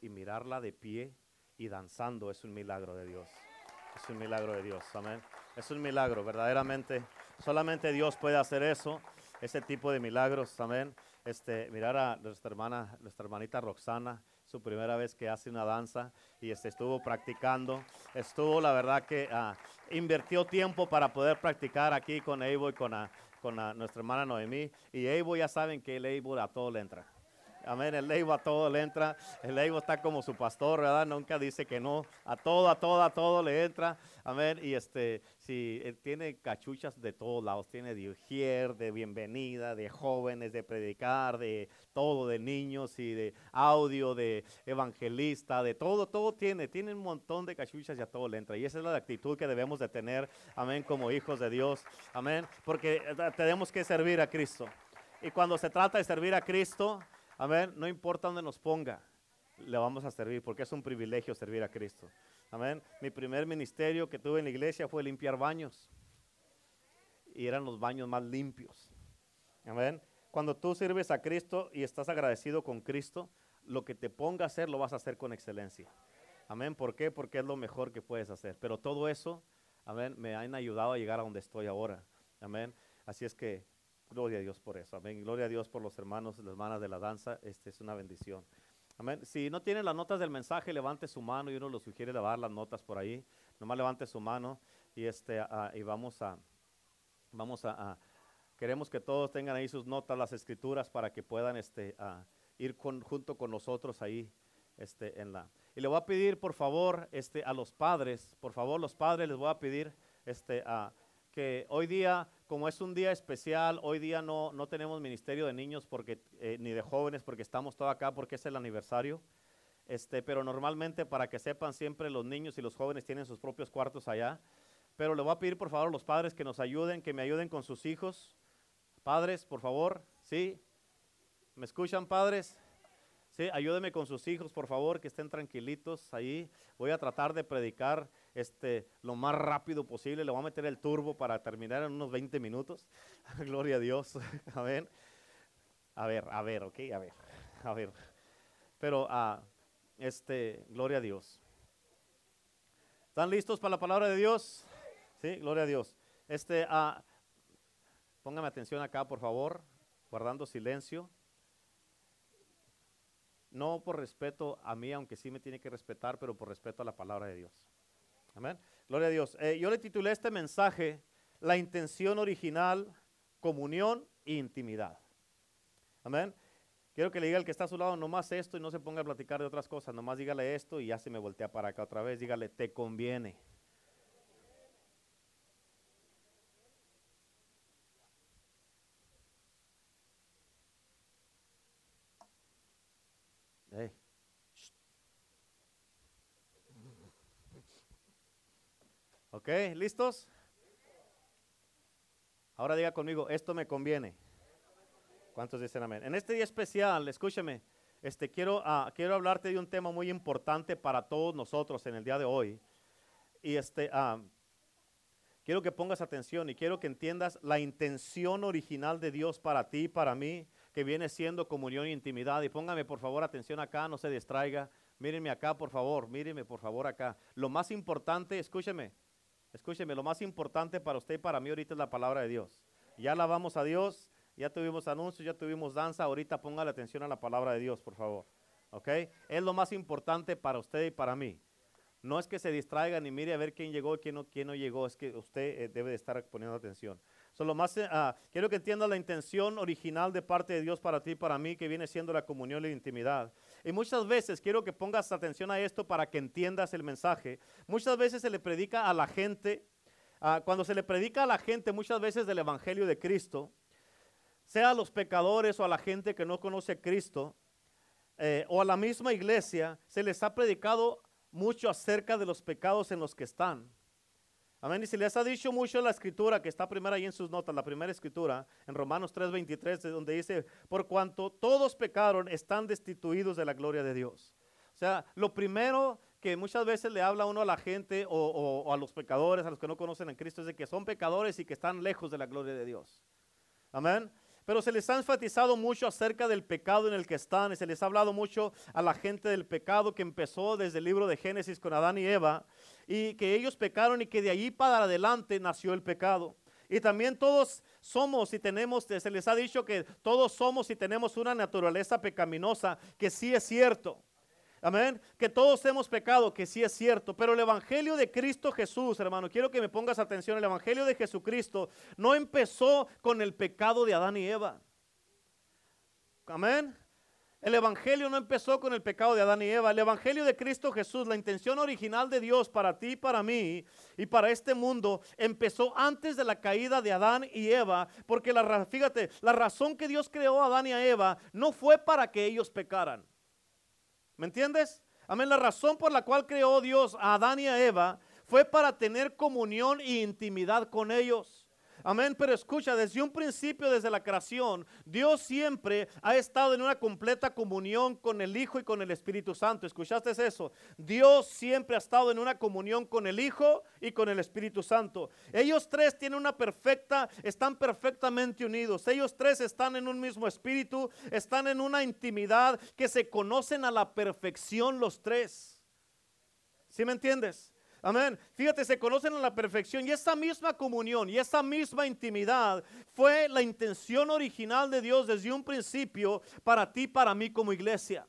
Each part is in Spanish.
y mirarla de pie y danzando es un milagro de Dios. Es un milagro de Dios, amén. Es un milagro, verdaderamente. Solamente Dios puede hacer eso, ese tipo de milagros, amén. Este, mirar a nuestra hermana, nuestra hermanita Roxana, su primera vez que hace una danza y este, estuvo practicando. Estuvo, la verdad, que ah, invirtió tiempo para poder practicar aquí con Evo y con, con nuestra hermana Noemí. Y Evo ya saben que el Evo a todo le entra. Amén. El Leivo a todo le entra. El Leivo está como su pastor, ¿verdad? Nunca dice que no. A todo, a todo, a todo le entra. Amén. Y este, si él tiene cachuchas de todos lados. Tiene de ujier, de bienvenida, de jóvenes, de predicar, de todo, de niños y de audio, de evangelista, de todo, todo tiene. Tiene un montón de cachuchas y a todo le entra. Y esa es la actitud que debemos de tener. Amén. Como hijos de Dios. Amén. Porque eh, tenemos que servir a Cristo. Y cuando se trata de servir a Cristo, Amén. No importa dónde nos ponga, le vamos a servir porque es un privilegio servir a Cristo. Amén. Mi primer ministerio que tuve en la iglesia fue limpiar baños. Y eran los baños más limpios. Amén. Cuando tú sirves a Cristo y estás agradecido con Cristo, lo que te ponga a hacer lo vas a hacer con excelencia. Amén. ¿Por qué? Porque es lo mejor que puedes hacer. Pero todo eso, amén, me han ayudado a llegar a donde estoy ahora. Amén. Así es que Gloria a Dios por eso. Amén. Gloria a Dios por los hermanos y las hermanas de la danza. Este es una bendición. Amén. Si no tienen las notas del mensaje, levante su mano y uno lo sugiere levar las notas por ahí. Nomás levante su mano y este y vamos a vamos a, queremos que todos tengan ahí sus notas, las escrituras para que puedan este ir junto con nosotros ahí este en la y le voy a pedir por favor este a los padres, por favor los padres les voy a pedir este a que hoy día, como es un día especial, hoy día no, no tenemos ministerio de niños porque, eh, ni de jóvenes porque estamos todos acá porque es el aniversario. Este, pero normalmente para que sepan siempre los niños y los jóvenes tienen sus propios cuartos allá. Pero le voy a pedir por favor a los padres que nos ayuden, que me ayuden con sus hijos. Padres, por favor, ¿sí? ¿Me escuchan padres? Sí, ayúdenme con sus hijos, por favor, que estén tranquilitos ahí. Voy a tratar de predicar este, lo más rápido posible. Le voy a meter el turbo para terminar en unos 20 minutos. Gloria a Dios. Amén. A ver, a ver, ok, a ver, a ver. Pero, uh, este, gloria a Dios. ¿Están listos para la palabra de Dios? Sí, gloria a Dios. Este, uh, póngame atención acá, por favor, guardando silencio. No por respeto a mí, aunque sí me tiene que respetar, pero por respeto a la palabra de Dios. Amén. Gloria a Dios. Eh, yo le titulé este mensaje, La intención original, comunión e intimidad. Amén. Quiero que le diga al que está a su lado nomás esto y no se ponga a platicar de otras cosas, nomás dígale esto y ya se me voltea para acá otra vez, dígale, te conviene. ¿Ok? ¿Listos? Ahora diga conmigo, esto me conviene. ¿Cuántos dicen amén? En este día especial, escúcheme, este, quiero, uh, quiero hablarte de un tema muy importante para todos nosotros en el día de hoy. Y este, uh, quiero que pongas atención y quiero que entiendas la intención original de Dios para ti para mí, que viene siendo comunión e intimidad. Y póngame por favor atención acá, no se distraiga. Mírenme acá, por favor, mírenme por favor acá. Lo más importante, escúcheme, Escúcheme, lo más importante para usted y para mí ahorita es la palabra de Dios. Ya alabamos a Dios, ya tuvimos anuncios, ya tuvimos danza, ahorita ponga la atención a la palabra de Dios, por favor. ¿Ok? Es lo más importante para usted y para mí. No es que se distraiga ni mire a ver quién llegó y quién no, quién no llegó, es que usted eh, debe de estar poniendo atención. Solo más, eh, ah, quiero que entienda la intención original de parte de Dios para ti y para mí, que viene siendo la comunión y la intimidad. Y muchas veces quiero que pongas atención a esto para que entiendas el mensaje. Muchas veces se le predica a la gente, ah, cuando se le predica a la gente muchas veces del Evangelio de Cristo, sea a los pecadores o a la gente que no conoce a Cristo, eh, o a la misma iglesia, se les ha predicado mucho acerca de los pecados en los que están. Amén. Y se les ha dicho mucho la escritura, que está primera ahí en sus notas, la primera escritura, en Romanos 3:23, donde dice, por cuanto todos pecaron, están destituidos de la gloria de Dios. O sea, lo primero que muchas veces le habla uno a la gente o, o a los pecadores, a los que no conocen a Cristo, es de que son pecadores y que están lejos de la gloria de Dios. Amén. Pero se les ha enfatizado mucho acerca del pecado en el que están y se les ha hablado mucho a la gente del pecado que empezó desde el libro de Génesis con Adán y Eva y que ellos pecaron y que de allí para adelante nació el pecado. Y también todos somos y tenemos, se les ha dicho que todos somos y tenemos una naturaleza pecaminosa, que sí es cierto. Amén. Que todos hemos pecado, que sí es cierto. Pero el Evangelio de Cristo Jesús, hermano, quiero que me pongas atención. El Evangelio de Jesucristo no empezó con el pecado de Adán y Eva. Amén. El Evangelio no empezó con el pecado de Adán y Eva. El Evangelio de Cristo Jesús, la intención original de Dios para ti, para mí y para este mundo, empezó antes de la caída de Adán y Eva. Porque la, fíjate, la razón que Dios creó a Adán y a Eva no fue para que ellos pecaran. ¿Me entiendes? Amén. La razón por la cual creó Dios a Adán y a Eva fue para tener comunión e intimidad con ellos. Amén, pero escucha, desde un principio, desde la creación, Dios siempre ha estado en una completa comunión con el Hijo y con el Espíritu Santo. ¿Escuchaste eso? Dios siempre ha estado en una comunión con el Hijo y con el Espíritu Santo. Ellos tres tienen una perfecta, están perfectamente unidos. Ellos tres están en un mismo espíritu, están en una intimidad que se conocen a la perfección los tres. ¿Sí me entiendes? Amén. Fíjate, se conocen a la perfección y esa misma comunión y esa misma intimidad fue la intención original de Dios desde un principio para ti, para mí como iglesia.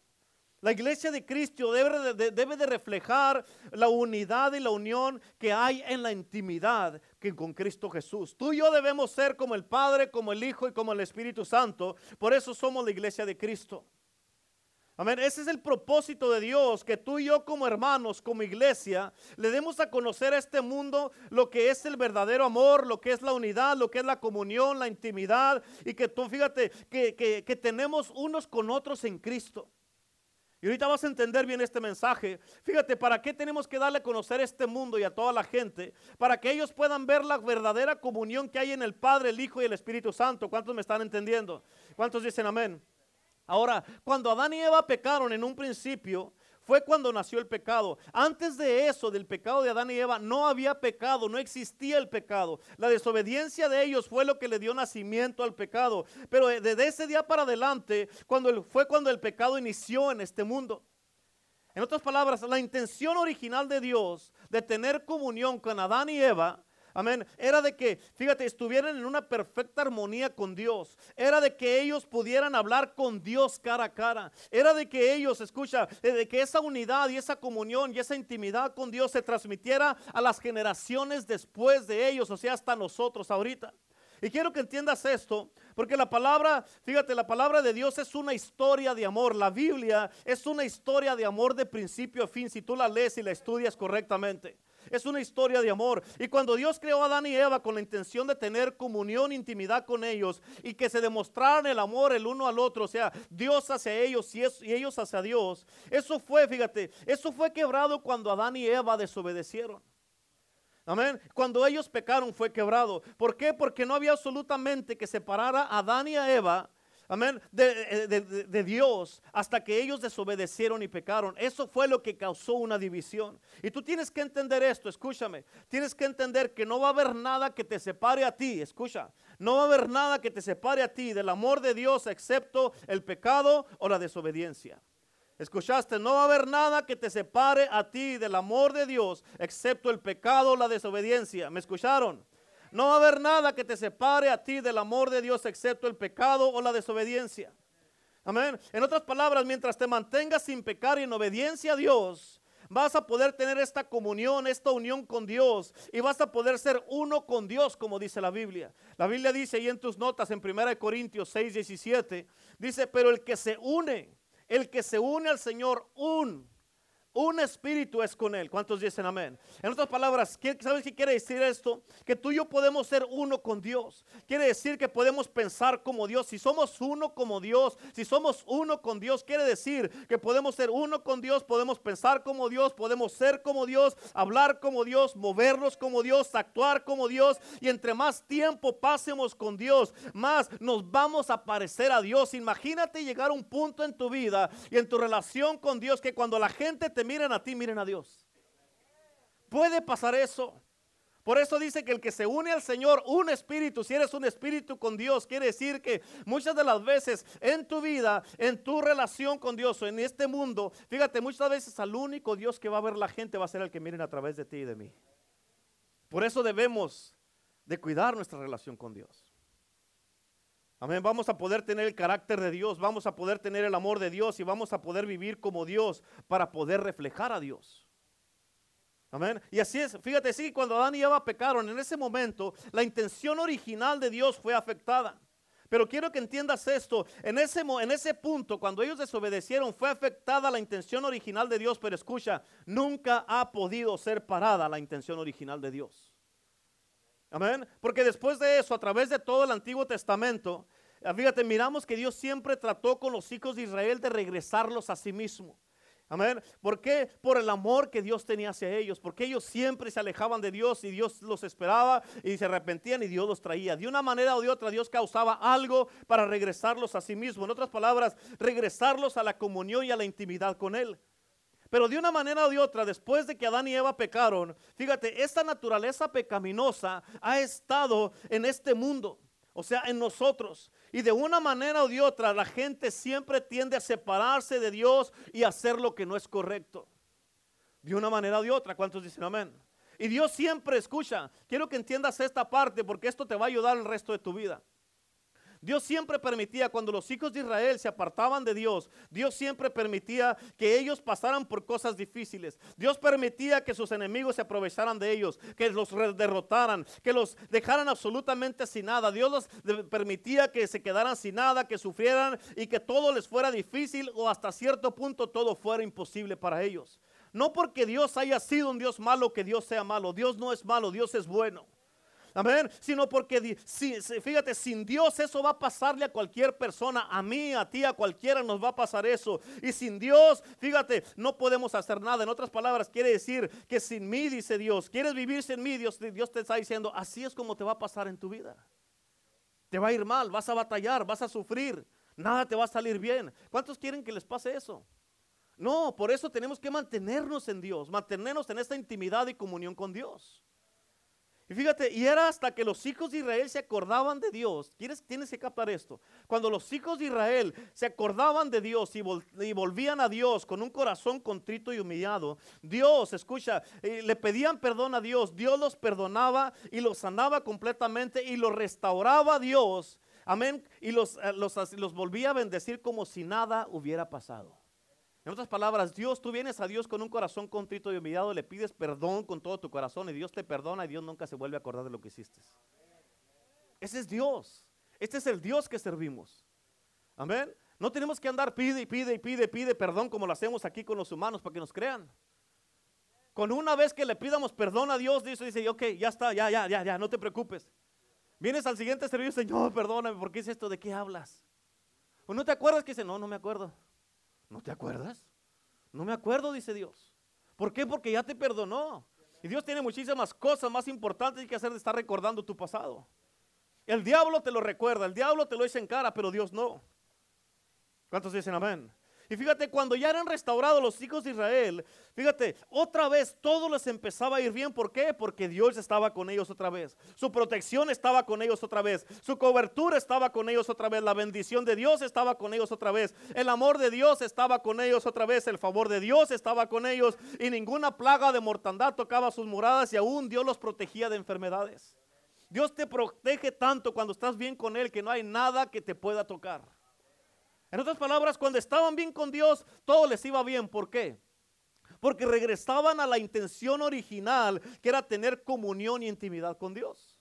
La iglesia de Cristo debe de, debe de reflejar la unidad y la unión que hay en la intimidad que con Cristo Jesús. Tú y yo debemos ser como el Padre, como el Hijo y como el Espíritu Santo. Por eso somos la iglesia de Cristo. Amén. Ese es el propósito de Dios, que tú y yo como hermanos, como iglesia, le demos a conocer a este mundo lo que es el verdadero amor, lo que es la unidad, lo que es la comunión, la intimidad, y que tú fíjate que, que tenemos unos con otros en Cristo. Y ahorita vas a entender bien este mensaje. Fíjate, ¿para qué tenemos que darle a conocer a este mundo y a toda la gente? Para que ellos puedan ver la verdadera comunión que hay en el Padre, el Hijo y el Espíritu Santo. ¿Cuántos me están entendiendo? ¿Cuántos dicen amén? Ahora, cuando Adán y Eva pecaron en un principio, fue cuando nació el pecado. Antes de eso, del pecado de Adán y Eva, no había pecado, no existía el pecado. La desobediencia de ellos fue lo que le dio nacimiento al pecado. Pero desde ese día para adelante, cuando fue cuando el pecado inició en este mundo. En otras palabras, la intención original de Dios de tener comunión con Adán y Eva Amén. Era de que, fíjate, estuvieran en una perfecta armonía con Dios. Era de que ellos pudieran hablar con Dios cara a cara. Era de que ellos, escucha, de que esa unidad y esa comunión y esa intimidad con Dios se transmitiera a las generaciones después de ellos, o sea, hasta nosotros ahorita. Y quiero que entiendas esto, porque la palabra, fíjate, la palabra de Dios es una historia de amor. La Biblia es una historia de amor de principio a fin, si tú la lees y la estudias correctamente. Es una historia de amor. Y cuando Dios creó a Adán y Eva con la intención de tener comunión, intimidad con ellos y que se demostraran el amor el uno al otro, o sea, Dios hacia ellos y, ellos hacia Dios, eso fue, fíjate, eso fue quebrado cuando Adán y Eva desobedecieron. Amén. Cuando ellos pecaron fue quebrado. ¿Por qué? Porque no había absolutamente que separara a Adán y a Eva amén, de, de, Dios hasta que ellos desobedecieron y pecaron. Eso fue lo que causó una división. Y tú tienes que entender esto, escúchame. Tienes que entender que no va a haber nada que te separe a ti, escucha. No va a haber nada que te separe a ti del amor de Dios excepto el pecado o la desobediencia. ¿Escuchaste? No va a haber nada que te separe a ti del amor de Dios excepto el pecado o la desobediencia. ¿Me escucharon? No va a haber nada que te separe a ti del amor de Dios excepto el pecado o la desobediencia. Amén. En otras palabras, mientras te mantengas sin pecar y en obediencia a Dios, vas a poder tener esta comunión, esta unión con Dios y vas a poder ser uno con Dios, como dice la Biblia. La Biblia dice ahí en tus notas en 1 Corintios 6, 17, dice, pero el que se une, el que se une al Señor, un un espíritu es con Él. ¿Cuántos dicen amén? En otras palabras, ¿sabes qué quiere decir esto? Que tú y yo podemos ser uno con Dios. Quiere decir que podemos pensar como Dios. Si somos uno como Dios, si somos uno con Dios, quiere decir que podemos ser uno con Dios, podemos pensar como Dios, podemos ser como Dios, hablar como Dios, movernos como Dios, actuar como Dios. Y entre más tiempo pasemos con Dios, más nos vamos a parecer a Dios. Imagínate llegar a un punto en tu vida y en tu relación con Dios que cuando la gente te miren a ti, miren a Dios. Puede pasar eso. Por eso dice que el que se une al Señor, un espíritu, si eres un espíritu con Dios, quiere decir que muchas de las veces en tu vida, en tu relación con Dios o en este mundo, fíjate, muchas veces al único Dios que va a ver la gente va a ser el que miren a través de ti y de mí. Por eso debemos de cuidar nuestra relación con Dios. Amén. Vamos a poder tener el carácter de Dios, vamos a poder tener el amor de Dios y vamos a poder vivir como Dios para poder reflejar a Dios. Amén. Y así es, fíjate, sí, cuando Adán y Eva pecaron, en ese momento la intención original de Dios fue afectada. Pero quiero que entiendas esto, en ese, en ese punto, cuando ellos desobedecieron, fue afectada la intención original de Dios, pero escucha, nunca ha podido ser parada la intención original de Dios. Amén. Porque después de eso, a través de todo el Antiguo Testamento, fíjate, miramos que Dios siempre trató con los hijos de Israel de regresarlos a sí mismo. Amén. ¿Por qué? Por el amor que Dios tenía hacia ellos. Porque ellos siempre se alejaban de Dios y Dios los esperaba y se arrepentían y Dios los traía. De una manera o de otra Dios causaba algo para regresarlos a sí mismo. En otras palabras, regresarlos a la comunión y a la intimidad con Él. Pero de una manera o de otra, después de que Adán y Eva pecaron, fíjate, esta naturaleza pecaminosa ha estado en este mundo o sea, en nosotros. Y de una manera o de otra, la gente siempre tiende a separarse de Dios y hacer lo que no es correcto. De una manera o de otra, ¿cuántos dicen amén? Y Dios siempre escucha. Quiero que entiendas esta parte porque esto te va a ayudar el resto de tu vida. Dios siempre permitía, cuando los hijos de Israel se apartaban de Dios, Dios siempre permitía que ellos pasaran por cosas difíciles. Dios permitía que sus enemigos se aprovecharan de ellos, que los derrotaran, que los dejaran absolutamente sin nada. Dios los permitía que se quedaran sin nada, que sufrieran y que todo les fuera difícil o hasta cierto punto todo fuera imposible para ellos. No porque Dios haya sido un Dios malo que Dios sea malo. Dios no es malo, Dios es bueno. Amén. Sino porque, fíjate, sin Dios eso va a pasarle a cualquier persona, a mí, a ti, a cualquiera nos va a pasar eso. Y sin Dios, fíjate, no podemos hacer nada. En otras palabras, quiere decir que sin mí, dice Dios, quieres vivir sin mí, Dios, Dios te está diciendo, así es como te va a pasar en tu vida. Te va a ir mal, vas a batallar, vas a sufrir, nada te va a salir bien. ¿Cuántos quieren que les pase eso? No, por eso tenemos que mantenernos en Dios, mantenernos en esta intimidad y comunión con Dios. Y fíjate, y era hasta que los hijos de Israel se acordaban de Dios. ¿Quieres, tienes que captar esto. Cuando los hijos de Israel se acordaban de Dios y, volvían a Dios con un corazón contrito y humillado, Dios, escucha, eh, le pedían perdón a Dios. Dios los perdonaba y los sanaba completamente y los restauraba a Dios. Amén. Y los, eh, los, los volvía a bendecir como si nada hubiera pasado. En otras palabras, Dios, tú vienes a Dios con un corazón contrito y humillado, le pides perdón con todo tu corazón y Dios te perdona y Dios nunca se vuelve a acordar de lo que hiciste. Ese es Dios. Este es el Dios que servimos. Amén. No tenemos que andar pide y pide y pide, pide perdón como lo hacemos aquí con los humanos para que nos crean. Con una vez que le pidamos perdón a Dios, dice, dice, ok, ya está, ya, ya, ya, ya, no te preocupes. Vienes al siguiente servicio, Señor, perdóname, ¿por qué es esto? ¿De qué hablas? ¿O no te acuerdas que dice, no, no me acuerdo? ¿No te acuerdas? No me acuerdo, dice Dios. ¿Por qué? Porque ya te perdonó. Y Dios tiene muchísimas cosas más importantes que hacer de estar recordando tu pasado. El diablo te lo recuerda, el diablo te lo echa en cara, pero Dios no. ¿Cuántos dicen amén? Y fíjate, cuando ya eran restaurados los hijos de Israel, fíjate, otra vez todo les empezaba a ir bien. ¿Por qué? Porque Dios estaba con ellos otra vez. Su protección estaba con ellos otra vez. Su cobertura estaba con ellos otra vez. La bendición de Dios estaba con ellos otra vez. El amor de Dios estaba con ellos otra vez. El favor de Dios estaba con ellos. Y ninguna plaga de mortandad tocaba sus moradas y aún Dios los protegía de enfermedades. Dios te protege tanto cuando estás bien con Él que no hay nada que te pueda tocar. En otras palabras, cuando estaban bien con Dios, todo les iba bien. ¿Por qué? Porque regresaban a la intención original, que era tener comunión y intimidad con Dios.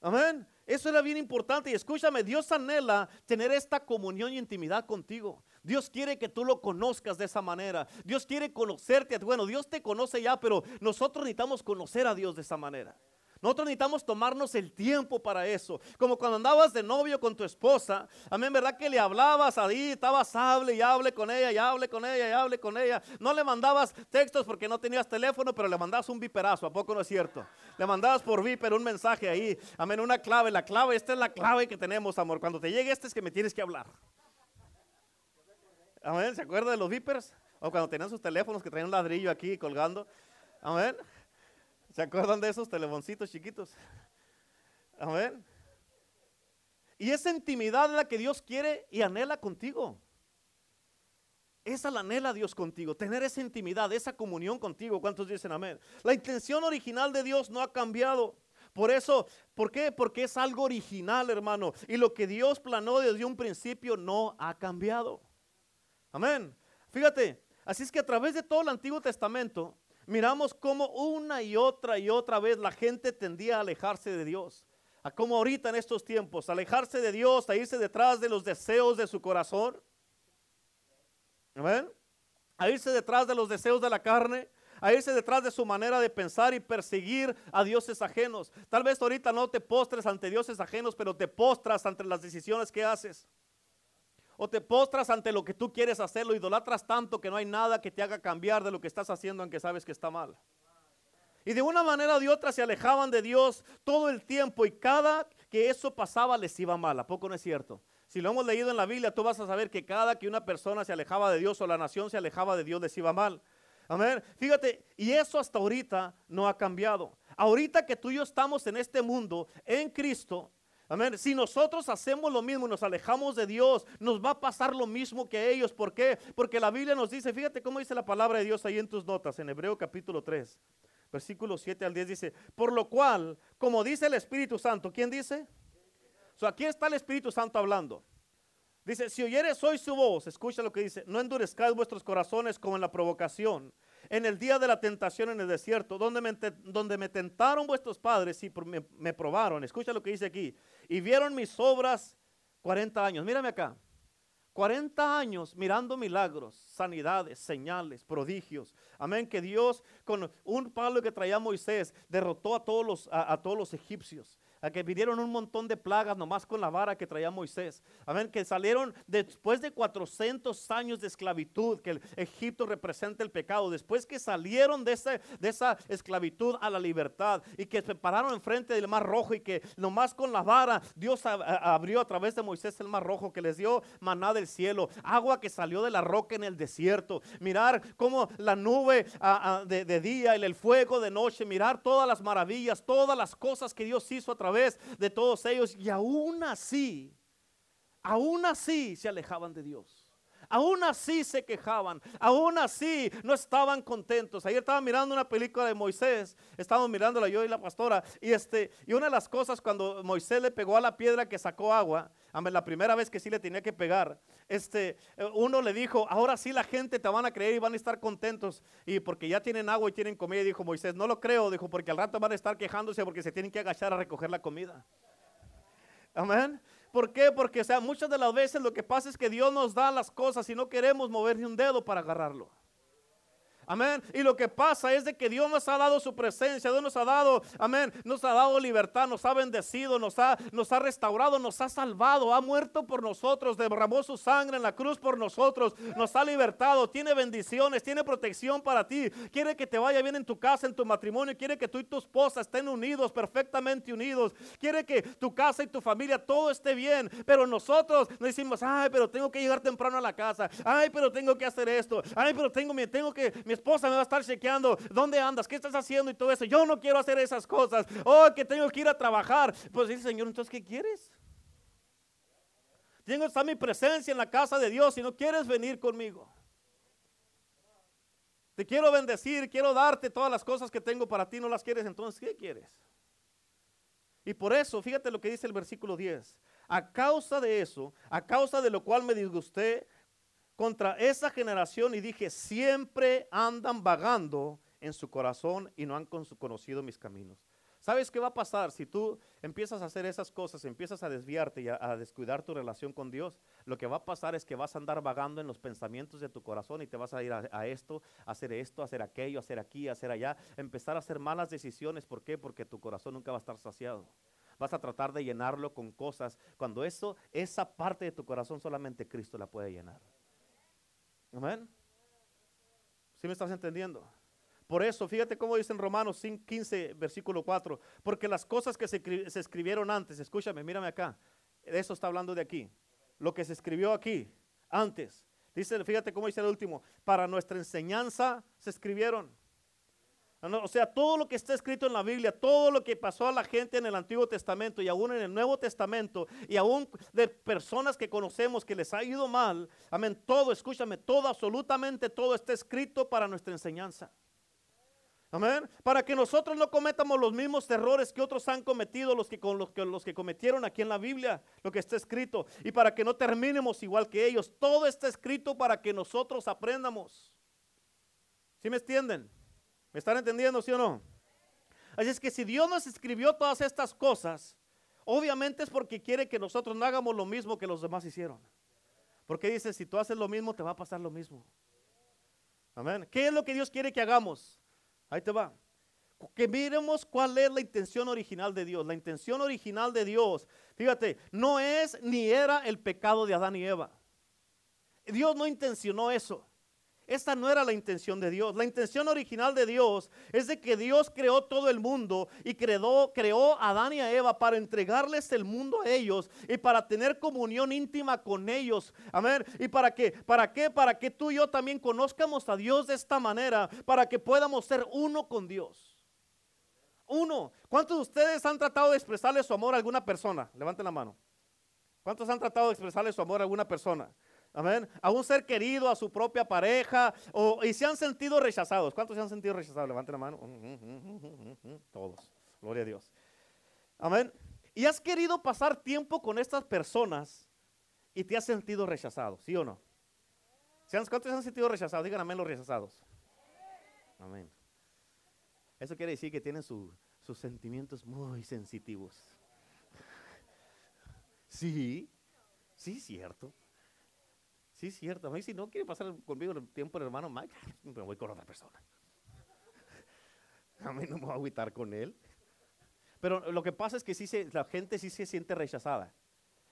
Amén. Eso era bien importante. Y escúchame, Dios anhela tener esta comunión y intimidad contigo. Dios quiere que tú lo conozcas de esa manera. Dios quiere conocerte. Bueno, Dios te conoce ya, pero nosotros necesitamos conocer a Dios de esa manera. Nosotros necesitamos tomarnos el tiempo para eso. Como cuando andabas de novio con tu esposa. Amén, ¿verdad? Que le hablabas ahí, estabas hable y hable con ella, y hable con ella, y hable con ella. No le mandabas textos porque no tenías teléfono, pero le mandabas un viperazo. ¿A poco no es cierto? Le mandabas por viper un mensaje ahí. Amén, una clave. La clave, esta es la clave que tenemos, amor. Cuando te llegue este es que me tienes que hablar. Amén, ¿se acuerda de los vipers? O cuando tenían sus teléfonos que traían un ladrillo aquí colgando. Amén. ¿Se acuerdan de esos telefoncitos chiquitos? Amén. Y esa intimidad es la que Dios quiere y anhela contigo. Esa la anhela Dios contigo, tener esa intimidad, esa comunión contigo. ¿Cuántos dicen amén? La intención original de Dios no ha cambiado. Por eso, ¿por qué? Porque es algo original, hermano. Y lo que Dios planeó desde un principio no ha cambiado. Amén. Fíjate, así es que a través de todo el Antiguo Testamento, miramos cómo una y otra y otra vez la gente tendía a alejarse de Dios. A como ahorita en estos tiempos, alejarse de Dios, a irse detrás de los deseos de su corazón. A irse detrás de los deseos de la carne, a irse detrás de su manera de pensar y perseguir a dioses ajenos. Tal vez ahorita no te postres ante dioses ajenos, pero te postras ante las decisiones que haces. O te postras ante lo que tú quieres hacer, lo idolatras tanto que no hay nada que te haga cambiar de lo que estás haciendo aunque sabes que está mal. Y de una manera o de otra se alejaban de Dios todo el tiempo y cada que eso pasaba les iba mal. ¿A poco no es cierto? Si lo hemos leído en la Biblia, tú vas a saber que cada que una persona se alejaba de Dios o la nación se alejaba de Dios les iba mal. Amén. Fíjate, y eso hasta ahorita no ha cambiado. Ahorita que tú y yo estamos en este mundo, en Cristo, Amén. Si nosotros hacemos lo mismo y nos alejamos de Dios, nos va a pasar lo mismo que ellos. ¿Por qué? Porque la Biblia nos dice, fíjate cómo dice la palabra de Dios ahí en tus notas, en Hebreo capítulo 3, versículo 7 al 10 dice, por lo cual, como dice el Espíritu Santo, ¿quién dice? So, aquí está el Espíritu Santo hablando. Dice, si oyeres hoy su voz, escucha lo que dice, no endurezcáis vuestros corazones como en la provocación en el día de la tentación en el desierto, donde me, donde me tentaron vuestros padres y me, me probaron. Escucha lo que dice aquí. Y vieron mis obras 40 años. Mírame acá. 40 años mirando milagros, sanidades, señales, prodigios. Amén. Que Dios con un palo que traía Moisés derrotó a todos los, a todos los egipcios que vinieron un montón de plagas nomás con la vara que traía Moisés. Amén, que salieron después de 400 años de esclavitud, que Egipto representa el pecado, después que salieron de, ese, de esa esclavitud a la libertad y que se pararon enfrente del mar rojo y que nomás con la vara Dios abrió a través de Moisés el mar rojo, que les dio maná del cielo, agua que salió de la roca en el desierto, mirar cómo la nube de, de día y el fuego de noche, mirar todas las maravillas, todas las cosas que Dios hizo a través de todos ellos y aún así, aún así se alejaban de Dios. Aún así se quejaban, aún así no estaban contentos. Ayer estaba mirando una película de Moisés, estábamos mirándola yo y la pastora, y, este, y una de las cosas cuando Moisés le pegó a la piedra que sacó agua, la primera vez que sí le tenía que pegar, este, uno le dijo, ahora sí la gente te van a creer y van a estar contentos, y porque ya tienen agua y tienen comida, y dijo Moisés, no lo creo, dijo, porque al rato van a estar quejándose porque se tienen que agachar a recoger la comida. Amén. ¿Por qué? Porque sea, muchas de las veces lo que pasa es que Dios nos da las cosas y no queremos mover ni un dedo para agarrarlo. Amén. Y lo que pasa es de que Dios nos ha dado su presencia, Dios nos ha dado, amén, nos ha dado libertad, nos ha bendecido, nos ha, nos ha restaurado, nos ha salvado, ha muerto por nosotros, derramó su sangre en la cruz por nosotros, nos ha libertado, tiene bendiciones, tiene protección para ti, quiere que te vaya bien en tu casa, en tu matrimonio, quiere que tú y tu esposa estén unidos, perfectamente unidos, quiere que tu casa y tu familia todo esté bien, pero nosotros nos decimos, ay, pero tengo que llegar temprano a la casa, ay, pero tengo que hacer esto, ay, pero tengo, tengo que, esposa me va a estar chequeando, ¿dónde andas? ¿Qué estás haciendo? Y todo eso. Yo no quiero hacer esas cosas. Oh, que tengo que ir a trabajar. Pues dice Señor, entonces, ¿qué quieres? Tengo está mi presencia en la casa de Dios y no quieres venir conmigo. Te quiero bendecir, quiero darte todas las cosas que tengo para ti, no las quieres, entonces, ¿qué quieres? Y por eso, fíjate lo que dice el versículo 10. A causa de eso, a causa de lo cual me disgusté contra esa generación y dije, siempre andan vagando en su corazón y no han conocido mis caminos. ¿Sabes qué va a pasar si tú empiezas a hacer esas cosas, empiezas a desviarte y a, descuidar tu relación con Dios? Lo que va a pasar es que vas a andar vagando en los pensamientos de tu corazón y te vas a ir a, esto, a hacer esto, a hacer aquello, a hacer aquí, a hacer allá, empezar a hacer malas decisiones. ¿Por qué? Porque tu corazón nunca va a estar saciado. Vas a tratar de llenarlo con cosas cuando eso, esa parte de tu corazón solamente Cristo la puede llenar. Amén. ¿Sí me estás entendiendo? Por eso, fíjate cómo dice en Romanos 15, versículo 4. Porque las cosas que se, se, escribieron antes, escúchame, mírame acá. De eso está hablando de aquí. Lo que se escribió aquí, antes. Dice, fíjate cómo dice el último. Para nuestra enseñanza se escribieron. O sea, todo lo que está escrito en la Biblia, todo lo que pasó a la gente en el Antiguo Testamento y aún en el Nuevo Testamento y aún de personas que conocemos que les ha ido mal, amén, todo, escúchame, todo, absolutamente todo está escrito para nuestra enseñanza. Amén. Para que nosotros no cometamos los mismos errores que otros han cometido, los que, con los, que, los que cometieron aquí en la Biblia, lo que está escrito. Y para que no terminemos igual que ellos. Todo está escrito para que nosotros aprendamos. ¿Sí me entienden? ¿Me están entendiendo, sí o no? Así es que si Dios nos escribió todas estas cosas, obviamente es porque quiere que nosotros no hagamos lo mismo que los demás hicieron. Porque dice, si tú haces lo mismo, te va a pasar lo mismo. Amén. ¿Qué es lo que Dios quiere que hagamos? Ahí te va. Que miremos cuál es la intención original de Dios. La intención original de Dios, fíjate, no es ni era el pecado de Adán y Eva. Dios no intencionó eso. Esta no era la intención de Dios. La intención original de Dios es de que Dios creó todo el mundo y creó, a Adán y a Eva para entregarles el mundo a ellos y para tener comunión íntima con ellos. Amén. ¿Y para qué? ¿Para qué? Para que tú y yo también conozcamos a Dios de esta manera, para que podamos ser uno con Dios. Uno. ¿Cuántos de ustedes han tratado de expresarle su amor a alguna persona? Levanten la mano. ¿Cuántos han tratado de expresarle su amor a alguna persona? Amén. A un ser querido, a su propia pareja, o, y se han sentido rechazados. ¿Cuántos se han sentido rechazados? Levanten la mano. Todos. Gloria a Dios. Amén. Y has querido pasar tiempo con estas personas y te has sentido rechazado, ¿sí o no? ¿Cuántos se han sentido rechazados? Díganme amén los rechazados. Amén. Eso quiere decir que tienen sus sentimientos muy sensitivos. Sí, sí, cierto. Sí, cierto. A si no quiere pasar conmigo el tiempo el hermano Mike, me voy con otra persona. A mí no me voy a agüitar con él. Pero lo que pasa es que sí se, la gente sí se siente rechazada.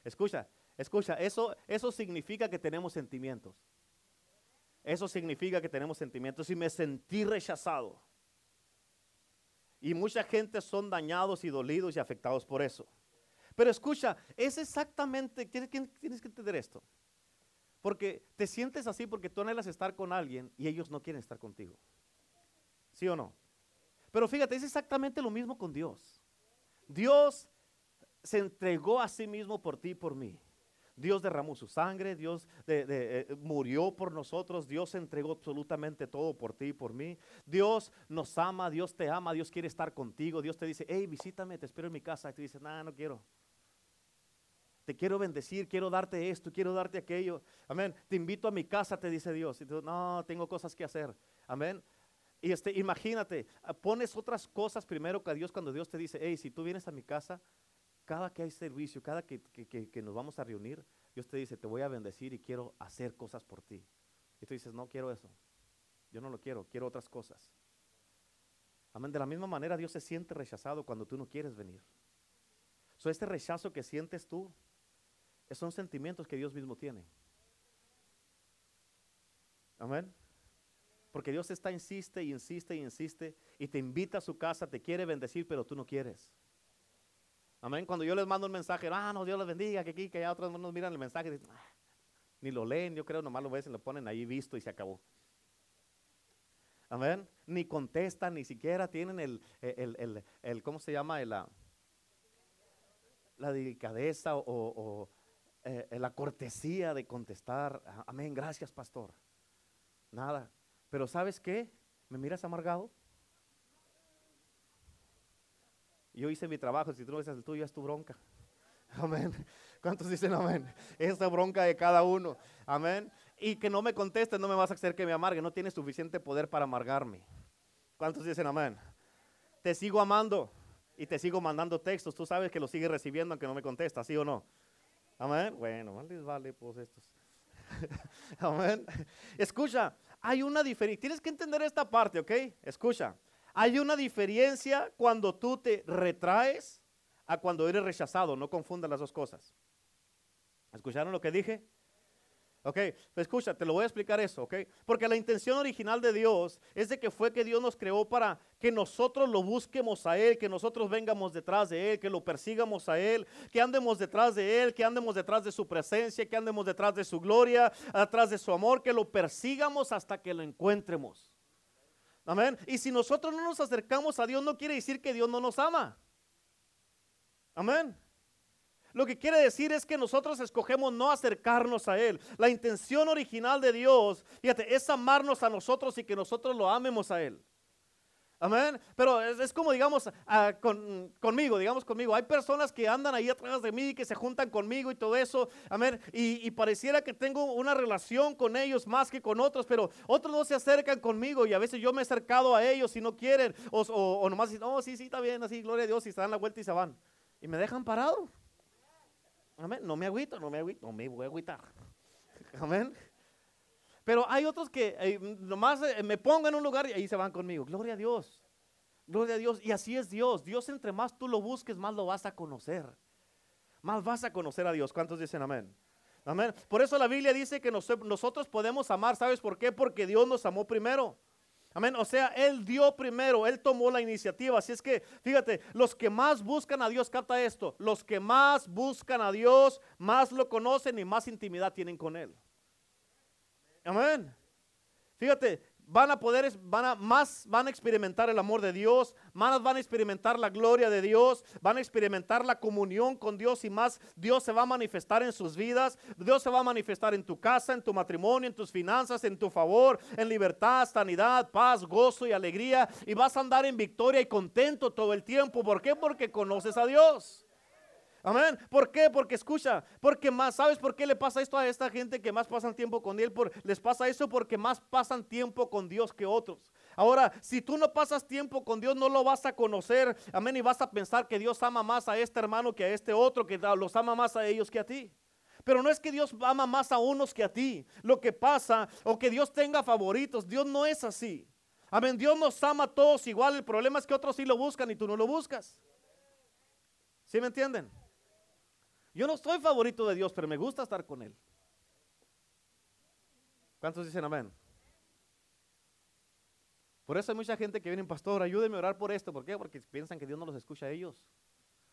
Escucha, escucha, eso, eso significa que tenemos sentimientos. Eso significa que tenemos sentimientos y me sentí rechazado. Y mucha gente son dañados y dolidos y afectados por eso. Pero escucha, es exactamente, tienes que entender esto. Porque te sientes así porque tú anhelas estar con alguien y ellos no quieren estar contigo. ¿Sí o no? Pero fíjate, es exactamente lo mismo con Dios. Dios se entregó a sí mismo por ti y por mí. Dios derramó su sangre, Dios eh, murió por nosotros, Dios entregó absolutamente todo por ti y por mí. Dios nos ama, Dios te ama, Dios quiere estar contigo. Dios te dice, hey, visítame, te espero en mi casa. Y te dice, nada, no quiero te quiero bendecir, quiero darte esto, quiero darte aquello. Amén. Te invito a mi casa, te dice Dios. Y tú, no, tengo cosas que hacer. Amén. Y este, imagínate, ah, pones otras cosas primero que a Dios cuando Dios te dice, hey, si tú vienes a mi casa, cada que hay servicio, cada que, que, nos vamos a reunir, Dios te dice, te voy a bendecir y quiero hacer cosas por ti. Y tú dices, no quiero eso. Yo no lo quiero, quiero otras cosas. Amén. De la misma manera, Dios se siente rechazado cuando tú no quieres venir. So, este rechazo que sientes tú, son sentimientos que Dios mismo tiene. Amén. Porque Dios está, insiste y insiste y insiste y te invita a su casa, te quiere bendecir, pero tú no quieres. Amén. Cuando yo les mando un mensaje, ah, no, Dios les bendiga, que aquí, que allá otros nos miran el mensaje, y dicen, ah", ni lo leen, yo creo, nomás lo ven, lo ponen ahí visto y se acabó. Amén. Ni contestan, ni siquiera tienen el, el, el, ¿cómo se llama? La, la delicadeza o eh, la cortesía de contestar, amén, gracias pastor. Nada. Pero ¿sabes qué? ¿Me miras amargado? Yo hice mi trabajo, si tú no haces el tuyo es tu bronca. Amén. ¿Cuántos dicen amén? Esa bronca de cada uno. Amén. Y que no me contestes, no me vas a hacer que me amargue. No tienes suficiente poder para amargarme. ¿Cuántos dicen amén? Te sigo amando y te sigo mandando textos. Tú sabes que lo sigues recibiendo aunque no me contestas, ¿sí o no? Amén. Bueno, más les vale pues estos. Amén. Escucha, hay una diferencia. Tienes que entender esta parte, ¿ok? Escucha. Hay una diferencia cuando tú te retraes a cuando eres rechazado. No confundas las dos cosas. ¿Escucharon lo que dije? Ok, pues escucha, te lo voy a explicar eso, ok. Porque la intención original de Dios es de que fue que Dios nos creó para que nosotros lo busquemos a Él, que nosotros vengamos detrás de Él, que lo persigamos a Él, que andemos detrás de Él, que andemos detrás de su presencia, que andemos detrás de su gloria, detrás de su amor, que lo persigamos hasta que lo encuentremos. Amén. Y si nosotros no nos acercamos a Dios, no quiere decir que Dios no nos ama. Amén. Lo que quiere decir es que nosotros escogemos no acercarnos a Él. La intención original de Dios, fíjate, es amarnos a nosotros y que nosotros lo amemos a Él. Amén. Pero es, como, digamos, conmigo, digamos conmigo. Hay personas que andan ahí atrás de mí, que se juntan conmigo y todo eso. Amén. Y, pareciera que tengo una relación con ellos más que con otros, pero otros no se acercan conmigo y a veces yo me he acercado a ellos si no quieren. O, o, nomás dicen, oh, sí, sí, está bien, así, gloria a Dios, y se dan la vuelta y se van. Y me dejan parado. Amén. No me agüito, no me agüito, no me voy a agüitar. Amén. Pero hay otros que eh, nomás eh, me pongo en un lugar y ahí se van conmigo. Gloria a Dios. Gloria a Dios. Y así es Dios. Dios entre más tú lo busques, más lo vas a conocer. Más vas a conocer a Dios. ¿Cuántos dicen amén? Amén. Por eso la Biblia dice que nosotros podemos amar. ¿Sabes por qué? Porque Dios nos amó primero. Amén. O sea, Él dio primero, Él tomó la iniciativa. Así es que, fíjate, los que más buscan a Dios, capta esto, los que más buscan a Dios, más lo conocen y más intimidad tienen con Él. Amén. Fíjate, van a poder, van a más, van a experimentar el amor de Dios, más van a experimentar la gloria de Dios, van a experimentar la comunión con Dios y más Dios se va a manifestar en sus vidas, Dios se va a manifestar en tu casa, en tu matrimonio, en tus finanzas, en tu favor, en libertad, sanidad, paz, gozo y alegría y vas a andar en victoria y contento todo el tiempo. ¿Por qué? Porque conoces a Dios. Amén. ¿Por qué? Porque escucha, porque más, ¿sabes por qué le pasa esto a esta gente que más pasan tiempo con Él? Por, les pasa eso porque más pasan tiempo con Dios que otros. Ahora, si tú no pasas tiempo con Dios, no lo vas a conocer. Amén. Y vas a pensar que Dios ama más a este hermano que a este otro, que los ama más a ellos que a ti. Pero no es que Dios ama más a unos que a ti. Lo que pasa, o que Dios tenga favoritos, Dios no es así. Amén. Dios nos ama a todos igual. El problema es que otros sí lo buscan y tú no lo buscas. ¿Sí me entienden? Yo no soy favorito de Dios, pero me gusta estar con Él. ¿Cuántos dicen amén? Por eso hay mucha gente que viene, pastor, ayúdeme a orar por esto. ¿Por qué? Porque piensan que Dios no los escucha a ellos.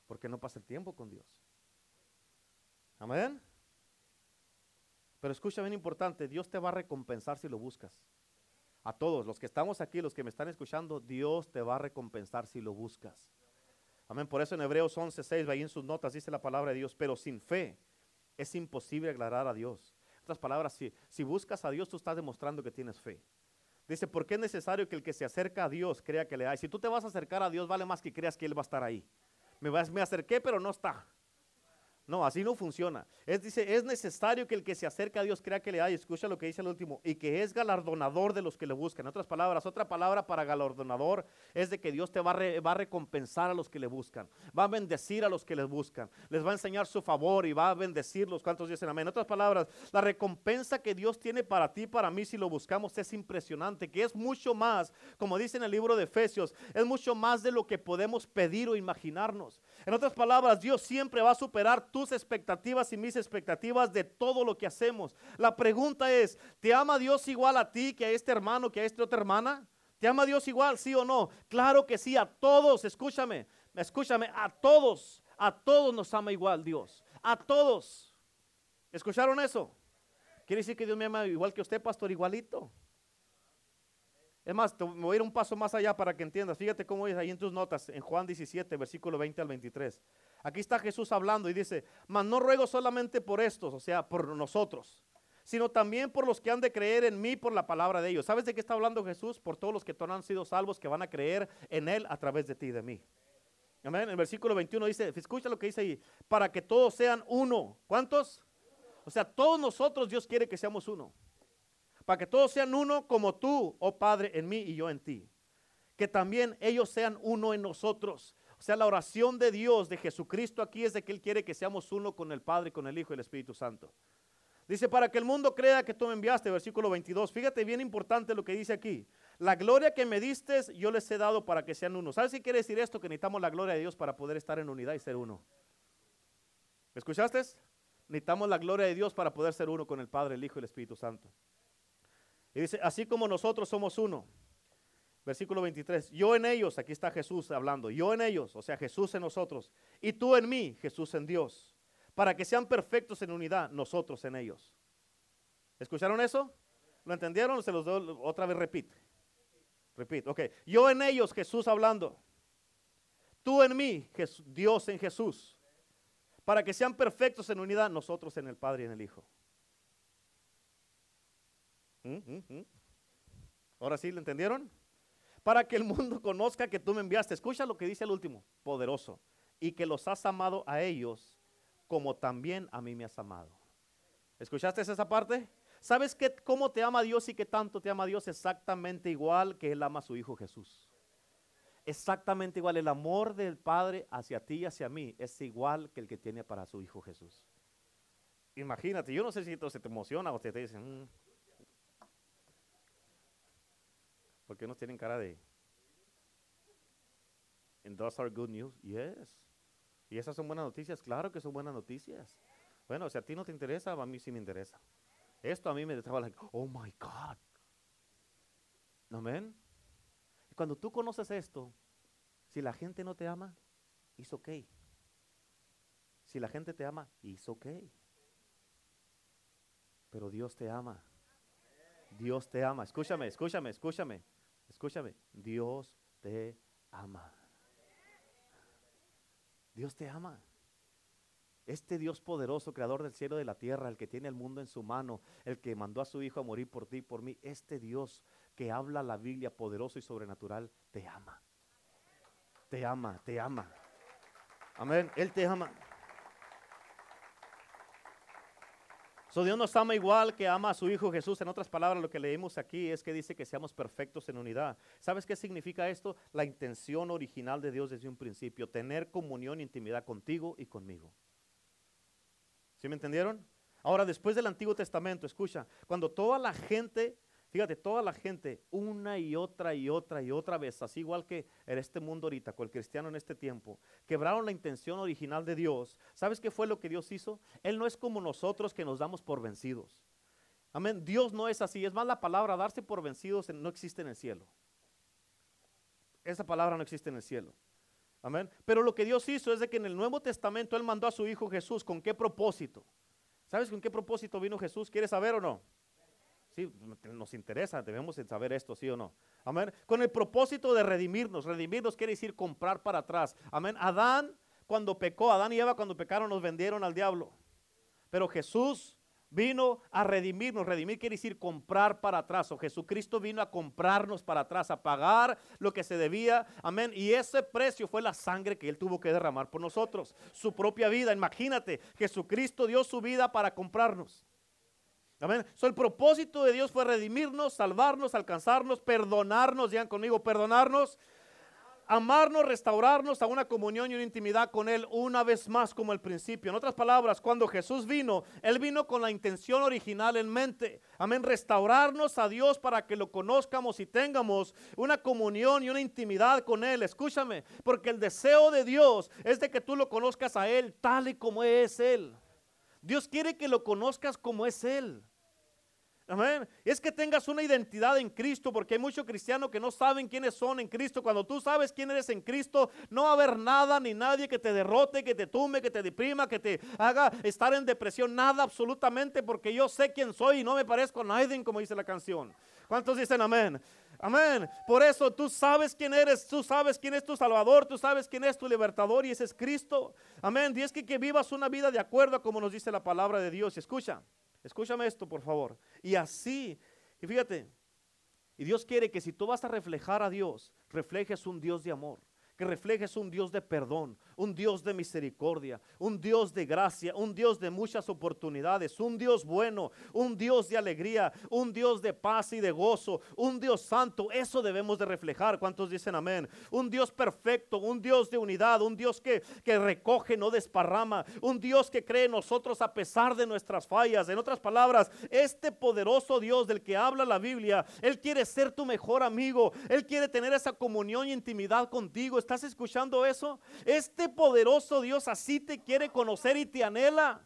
Porque no pasa el tiempo con Dios. Amén. Pero escucha bien importante, Dios te va a recompensar si lo buscas. A todos, los que estamos aquí, los que me están escuchando, Dios te va a recompensar si lo buscas. Amén. Por eso en Hebreos 11:6, ahí en sus notas dice la palabra de Dios, pero sin fe es imposible aclarar a Dios. En otras palabras, si, si buscas a Dios, tú estás demostrando que tienes fe. Dice, porque es necesario que el que se acerca a Dios crea que le hay. Si tú te vas a acercar a Dios, vale más que creas que Él va a estar ahí. Me, me acerqué, pero no está. No, así no funciona. Es, dice, es necesario que el que se acerca a Dios crea que le hay. Escucha lo que dice el último. Y que es galardonador de los que le buscan. En otras palabras, otra palabra para galardonador es de que Dios te va a, va a recompensar a los que le buscan. Va a bendecir a los que les buscan. Les va a enseñar su favor y va a bendecirlos. ¿Cuántos dicen amén? En otras palabras, la recompensa que Dios tiene para ti, para mí, si lo buscamos, es impresionante. Que es mucho más, como dice en el libro de Efesios, es mucho más de lo que podemos pedir o imaginarnos. En otras palabras, Dios siempre va a superar tus expectativas y mis expectativas de todo lo que hacemos. La pregunta es, ¿te ama Dios igual a ti que a este hermano, que a esta otra hermana? ¿Te ama Dios igual, sí o no? Claro que sí, a todos, escúchame, escúchame, a todos, a todos nos ama igual Dios, a todos. ¿Escucharon eso? Quiere decir que Dios me ama igual que usted, pastor, igualito. Es más, te voy a ir un paso más allá para que entiendas. Fíjate cómo es ahí en tus notas, en Juan 17, versículo 20 al 23. Aquí está Jesús hablando y dice, mas no ruego solamente por estos, o sea, por nosotros, sino también por los que han de creer en mí por la palabra de ellos. ¿Sabes de qué está hablando Jesús? Por todos los que no han sido salvos, que van a creer en Él a través de ti y de mí. Amén. El versículo 21 dice, escucha lo que dice ahí, para que todos sean uno. ¿Cuántos? O sea, todos nosotros Dios quiere que seamos uno para que todos sean uno como tú, oh Padre, en mí y yo en ti. Que también ellos sean uno en nosotros. O sea, la oración de Dios, de Jesucristo aquí es de que Él quiere que seamos uno con el Padre, con el Hijo y el Espíritu Santo. Dice, para que el mundo crea que tú me enviaste, versículo 22. Fíjate bien importante lo que dice aquí. La gloria que me diste, yo les he dado para que sean uno. ¿Sabes si quiere decir esto? Que necesitamos la gloria de Dios para poder estar en unidad y ser uno. ¿Me escuchaste? Necesitamos la gloria de Dios para poder ser uno con el Padre, el Hijo y el Espíritu Santo. Y dice, así como nosotros somos uno. Versículo 23, yo en ellos, aquí está Jesús hablando, yo en ellos, o sea, Jesús en nosotros, y tú en mí, Jesús en Dios, para que sean perfectos en unidad, nosotros en ellos. ¿Escucharon eso? ¿Lo entendieron? Se los doy otra vez, repite. Repito, ok. Yo en ellos, Jesús hablando. Tú en mí, Dios en Jesús. Para que sean perfectos en unidad, nosotros en el Padre y en el Hijo. Ahora sí, ¿le entendieron? Para que el mundo conozca que tú me enviaste. Escucha lo que dice el último, poderoso. Y que los has amado a ellos como también a mí me has amado. ¿Escuchaste esa parte? ¿Sabes cómo te ama Dios y que tanto te ama Dios? Exactamente igual que Él ama a su Hijo Jesús. Exactamente igual. El amor del Padre hacia ti y hacia mí es igual que el que tiene para su Hijo Jesús. Imagínate, yo no sé si esto se te emociona o te, te dicen, mm". Porque unos tienen cara de, and those are good news, yes. Y esas son buenas noticias, claro que son buenas noticias. Bueno, si a ti no te interesa, a mí sí me interesa. Esto a mí me estaba like, oh my God. Amén. Cuando tú conoces esto, si la gente no te ama, es ok. Si la gente te ama, es ok. Pero Dios te ama. Dios te ama. Escúchame, escúchame, escúchame. Escúchame. Dios te ama. Dios te ama. Este Dios poderoso, creador del cielo y de la tierra, el que tiene el mundo en su mano, el que mandó a su Hijo a morir por ti y por mí, este Dios que habla la Biblia poderoso y sobrenatural, te ama. Te ama, te ama. Amén. Él te ama. So Dios nos ama igual que ama a su Hijo Jesús. En otras palabras, lo que leímos aquí es que dice que seamos perfectos en unidad. ¿Sabes qué significa esto? La intención original de Dios desde un principio, tener comunión e intimidad contigo y conmigo. ¿Sí me entendieron? Ahora, después del Antiguo Testamento, escucha, cuando toda la gente, fíjate, toda la gente, una y otra y otra y otra vez, así igual que en este mundo ahorita, con el cristiano en este tiempo, quebraron la intención original de Dios. ¿Sabes qué fue lo que Dios hizo? Él no es como nosotros que nos damos por vencidos. Amén. Dios no es así. Es más, la palabra darse por vencidos no existe en el cielo. Esa palabra no existe en el cielo. Amén. Pero lo que Dios hizo es de que en el Nuevo Testamento Él mandó a su Hijo Jesús. ¿Con qué propósito? ¿Sabes con qué propósito vino Jesús? ¿Quieres saber o no? Sí, nos interesa, debemos saber esto, sí o no. Amén. Con el propósito de redimirnos. Redimirnos quiere decir comprar para atrás. Amén. Adán, cuando pecó, Adán y Eva, cuando pecaron, nos vendieron al diablo. Pero Jesús vino a redimirnos. Redimir quiere decir comprar para atrás. O Jesucristo vino a comprarnos para atrás, a pagar lo que se debía. Amén. Y ese precio fue la sangre que Él tuvo que derramar por nosotros. Su propia vida. Imagínate, Jesucristo dio su vida para comprarnos. Amén. So, el propósito de Dios fue redimirnos, salvarnos, alcanzarnos, perdonarnos. Digan conmigo, perdonarnos amarnos, restaurarnos a una comunión y una intimidad con Él una vez más como el principio. En otras palabras, cuando Jesús vino, Él vino con la intención original en mente. Amén, restaurarnos a Dios para que lo conozcamos y tengamos una comunión y una intimidad con Él. Escúchame, porque el deseo de Dios es de que tú lo conozcas a Él tal y como es Él. Dios quiere que lo conozcas como es Él. Amén. Es que tengas una identidad en Cristo, porque hay muchos cristianos que no saben quiénes son en Cristo. Cuando tú sabes quién eres en Cristo, no va a haber nada ni nadie que te derrote, que te tumbe, que te deprima, que te haga estar en depresión. Nada absolutamente, porque yo sé quién soy y no me parezco a nadie, como dice la canción. ¿Cuántos dicen amén? Amén. Por eso tú sabes quién eres, tú sabes quién es tu Salvador, tú sabes quién es tu libertador y ese es Cristo. Amén. Y es que, que vivas una vida de acuerdo a como nos dice la palabra de Dios. Y escucha. Escúchame esto, por favor. Y así, y fíjate, y Dios quiere que si tú vas a reflejar a Dios, reflejes un Dios de amor que reflejes un Dios de perdón, un Dios de misericordia, un Dios de gracia, un Dios de muchas oportunidades, un Dios bueno, un Dios de alegría, un Dios de paz y de gozo, un Dios santo. Eso debemos de reflejar. ¿Cuántos dicen amén? Un Dios perfecto, un Dios de unidad, un Dios que, que recoge, no desparrama, un Dios que cree en nosotros a pesar de nuestras fallas. En otras palabras, este poderoso Dios del que habla la Biblia, Él quiere ser tu mejor amigo, Él quiere tener esa comunión y intimidad contigo ¿Estás escuchando eso? Este poderoso Dios así te quiere conocer y te anhela.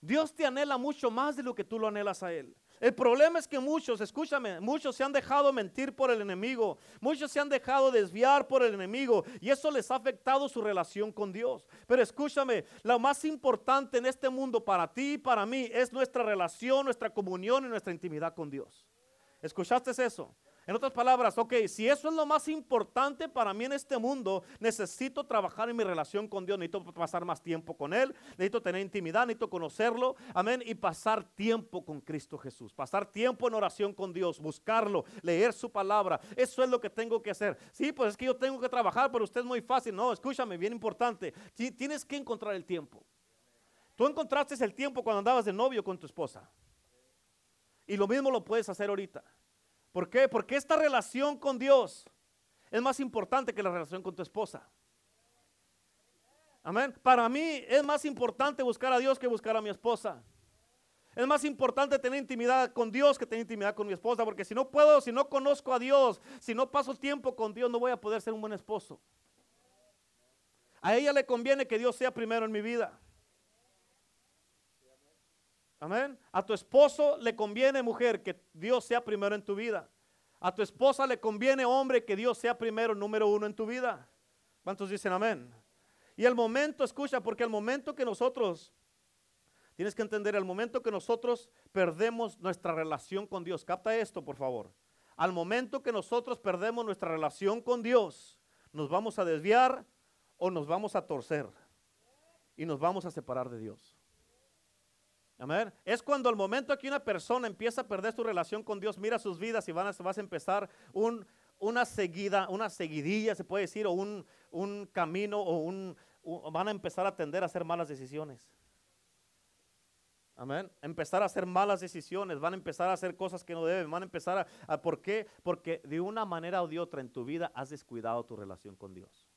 Dios te anhela mucho más de lo que tú lo anhelas a Él. El problema es que muchos, escúchame, muchos se han dejado mentir por el enemigo, muchos se han dejado desviar por el enemigo y eso les ha afectado su relación con Dios. Pero escúchame, lo más importante en este mundo para ti y para mí es nuestra relación, nuestra comunión y nuestra intimidad con Dios. ¿Escuchaste eso? En otras palabras, ok, si eso es lo más importante para mí en este mundo, necesito trabajar en mi relación con Dios, necesito pasar más tiempo con Él, necesito tener intimidad, necesito conocerlo, amén, y pasar tiempo con Cristo Jesús, pasar tiempo en oración con Dios, buscarlo, leer su palabra, eso es lo que tengo que hacer. Sí, pues es que yo tengo que trabajar, pero usted es muy fácil, no, escúchame, bien importante, tienes que encontrar el tiempo. Tú encontraste el tiempo cuando andabas de novio con tu esposa. Y lo mismo lo puedes hacer ahorita. ¿Por qué? Porque esta relación con Dios es más importante que la relación con tu esposa. Amén. Para mí es más importante buscar a Dios que buscar a mi esposa. Es más importante tener intimidad con Dios que tener intimidad con mi esposa, porque si no puedo, si no conozco a Dios, si no paso tiempo con Dios, no voy a poder ser un buen esposo. A ella le conviene que Dios sea primero en mi vida. Amén. A tu esposo le conviene, mujer, que Dios sea primero en tu vida. A tu esposa le conviene, hombre, que Dios sea primero, número uno en tu vida. ¿Cuántos dicen amén? Y el momento, escucha, porque el momento que nosotros, tienes que entender, el momento que nosotros perdemos nuestra relación con Dios, capta esto, por favor. Al momento que nosotros perdemos nuestra relación con Dios, nos vamos a desviar o nos vamos a torcer y nos vamos a separar de Dios. Amén. Es cuando al momento que una persona empieza a perder su relación con Dios, mira sus vidas y van a, vas a empezar un, una seguida, una seguidilla, se puede decir, o un, un camino, o un, van a empezar a tender a hacer malas decisiones. Amén. Empezar a hacer malas decisiones, van a empezar a hacer cosas que no deben, van a empezar a, ¿por qué? Porque de una manera o de otra en tu vida has descuidado tu relación con Dios.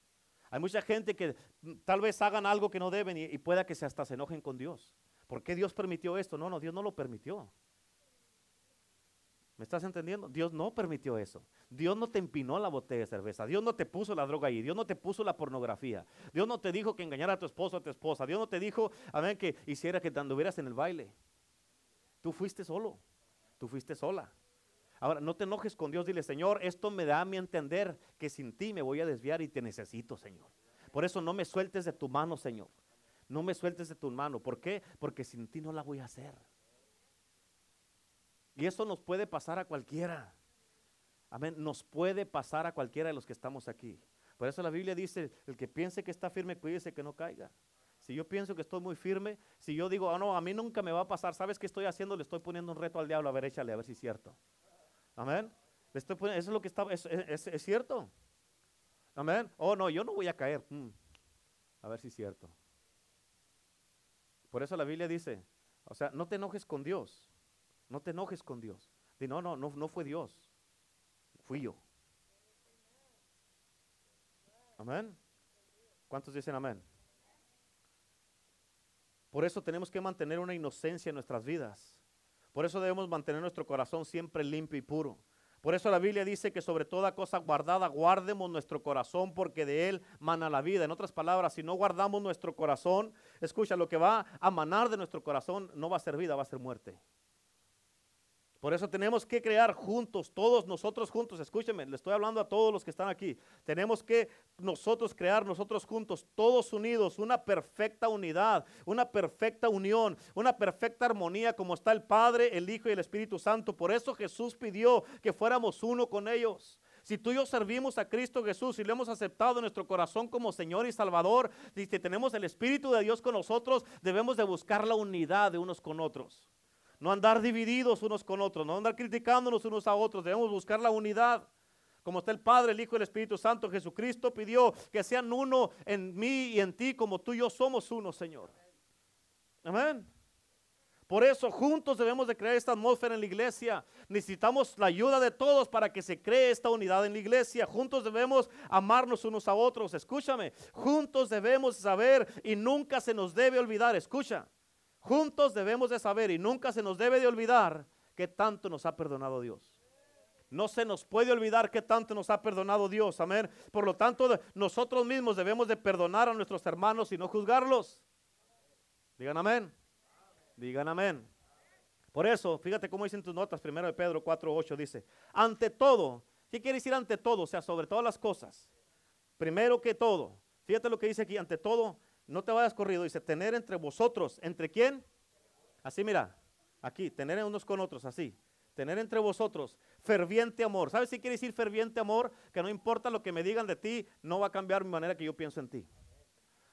Hay mucha gente que mm, tal vez hagan algo que no deben y, y pueda que se hasta se enojen con Dios. ¿Por qué Dios permitió esto? No, no, Dios no lo permitió. ¿Me estás entendiendo? Dios no permitió eso. Dios no te empinó la botella de cerveza. Dios no te puso la droga ahí. Dios no te puso la pornografía. Dios no te dijo que engañara a tu esposo o a tu esposa. Dios no te dijo, amén, que hiciera que te anduvieras en el baile. Tú fuiste solo. Tú fuiste sola. Ahora, no te enojes con Dios. Dile, Señor, esto me da a mi entender que sin ti me voy a desviar y te necesito, Señor. Por eso no me sueltes de tu mano, Señor. No me sueltes de tu mano. ¿Por qué? Porque sin ti no la voy a hacer. Y eso nos puede pasar a cualquiera. Amén. Nos puede pasar a cualquiera de los que estamos aquí. Por eso la Biblia dice, el que piense que está firme, cuídese que no caiga. Si yo pienso que estoy muy firme, si yo digo, oh, no, a mí nunca me va a pasar, ¿sabes qué estoy haciendo? Le estoy poniendo un reto al diablo, a ver, échale, a ver si es cierto. Amén. Le estoy poniendo, eso es lo que está, es, cierto. Amén. Oh, no, yo no voy a caer. Mm. A ver si es cierto. Por eso la Biblia dice, o sea, no te enojes con Dios. No te enojes con Dios. Di, no, no, no, no fue Dios. Fui yo. Amén. ¿Cuántos dicen amén? Por eso tenemos que mantener una inocencia en nuestras vidas. Por eso debemos mantener nuestro corazón siempre limpio y puro. Por eso la Biblia dice que sobre toda cosa guardada guardemos nuestro corazón porque de él mana la vida. En otras palabras, si no guardamos nuestro corazón, escucha, lo que va a manar de nuestro corazón no va a ser vida, va a ser muerte. Por eso tenemos que crear juntos, todos nosotros juntos, escúcheme, le estoy hablando a todos los que están aquí. Tenemos que nosotros crear nosotros juntos, todos unidos, una perfecta unidad, una perfecta unión, una perfecta armonía como está el Padre, el Hijo y el Espíritu Santo. Por eso Jesús pidió que fuéramos uno con ellos. Si tú y yo servimos a Cristo Jesús y lo hemos aceptado en nuestro corazón como Señor y Salvador, y si tenemos el Espíritu de Dios con nosotros, debemos de buscar la unidad de unos con otros no andar divididos unos con otros, no andar criticándonos unos a otros, debemos buscar la unidad. Como está el Padre, el Hijo y el Espíritu Santo, Jesucristo pidió que sean uno en mí y en ti, como tú y yo somos uno, Señor. Amén. Por eso juntos debemos de crear esta atmósfera en la iglesia. Necesitamos la ayuda de todos para que se cree esta unidad en la iglesia. Juntos debemos amarnos unos a otros. Escúchame. Juntos debemos saber y nunca se nos debe olvidar. Escucha. Juntos debemos de saber y nunca se nos debe de olvidar que tanto nos ha perdonado Dios. No se nos puede olvidar que tanto nos ha perdonado Dios. Amén. Por lo tanto, nosotros mismos debemos de perdonar a nuestros hermanos y no juzgarlos. Digan amén. Digan amén. Por eso, fíjate cómo dicen tus notas, primero de Pedro 4.8 dice, ante todo, ¿qué quiere decir ante todo? O sea, sobre todas las cosas. Primero que todo, fíjate lo que dice aquí, ante todo, no te vayas corrido, dice, tener entre vosotros, ¿entre quién? Así mira, aquí, tener unos con otros, así. Tener entre vosotros ferviente amor. ¿Sabes si quiere decir ferviente amor? Que no importa lo que me digan de ti, no va a cambiar mi manera que yo pienso en ti.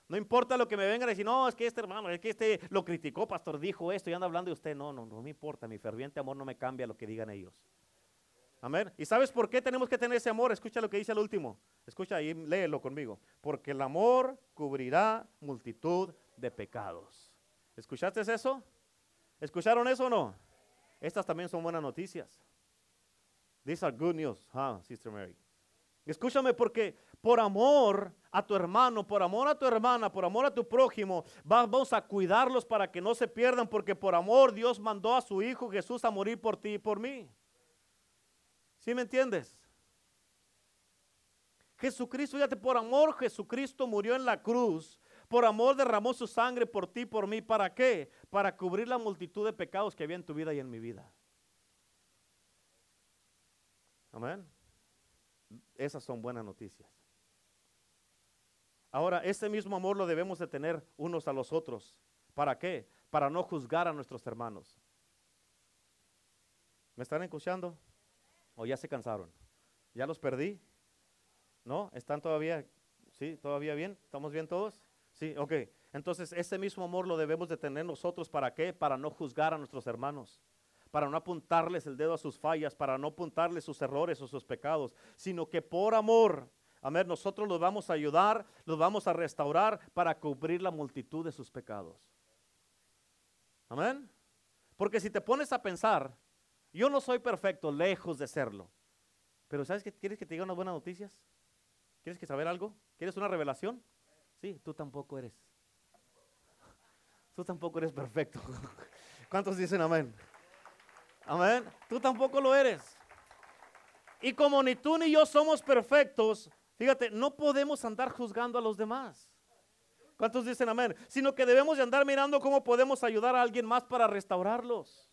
No importa lo que me vengan a decir, no, es que este hermano, es que este lo criticó, pastor, dijo esto y anda hablando de usted. No, no, no me importa, mi ferviente amor no me cambia lo que digan ellos. Amén. ¿Y sabes por qué tenemos que tener ese amor? Escucha lo que dice el último. Escucha ahí, léelo conmigo. Porque el amor cubrirá multitud de pecados. ¿Escuchaste eso? ¿Escucharon eso o no? Estas también son buenas noticias. These are good news, huh, Sister Mary. Escúchame porque por amor a tu hermano, por amor a tu hermana, por amor a tu prójimo, vamos a cuidarlos para que no se pierdan porque por amor Dios mandó a su Hijo Jesús a morir por ti y por mí. ¿Sí me entiendes? Jesucristo, fíjate, por amor Jesucristo murió en la cruz. Por amor derramó su sangre por ti por mí. ¿Para qué? Para cubrir la multitud de pecados que había en tu vida y en mi vida. Amén. Esas son buenas noticias. Ahora, ese mismo amor lo debemos de tener unos a los otros. ¿Para qué? Para no juzgar a nuestros hermanos. ¿Me están escuchando? ¿O ya se cansaron? ¿Ya los perdí? ¿No? ¿Están todavía? ¿Sí? ¿Todavía bien? ¿Estamos bien todos? Sí, ok. Entonces, ese mismo amor lo debemos de tener nosotros. ¿Para qué? Para no juzgar a nuestros hermanos para no apuntarles el dedo a sus fallas, para no apuntarles sus errores o sus pecados, sino que por amor, amén, nosotros los vamos a ayudar, los vamos a restaurar para cubrir la multitud de sus pecados. Amén. Porque si te pones a pensar, yo no soy perfecto, lejos de serlo. Pero ¿sabes qué? ¿Quieres que te diga unas buenas noticias? ¿Quieres que saber algo? ¿Quieres una revelación? Sí, tú tampoco eres. Tú tampoco eres perfecto. ¿Cuántos dicen amén? Amén. Tú tampoco lo eres. Y como ni tú ni yo somos perfectos, fíjate, no podemos andar juzgando a los demás. ¿Cuántos dicen amén? Sino que debemos de andar mirando cómo podemos ayudar a alguien más para restaurarlos.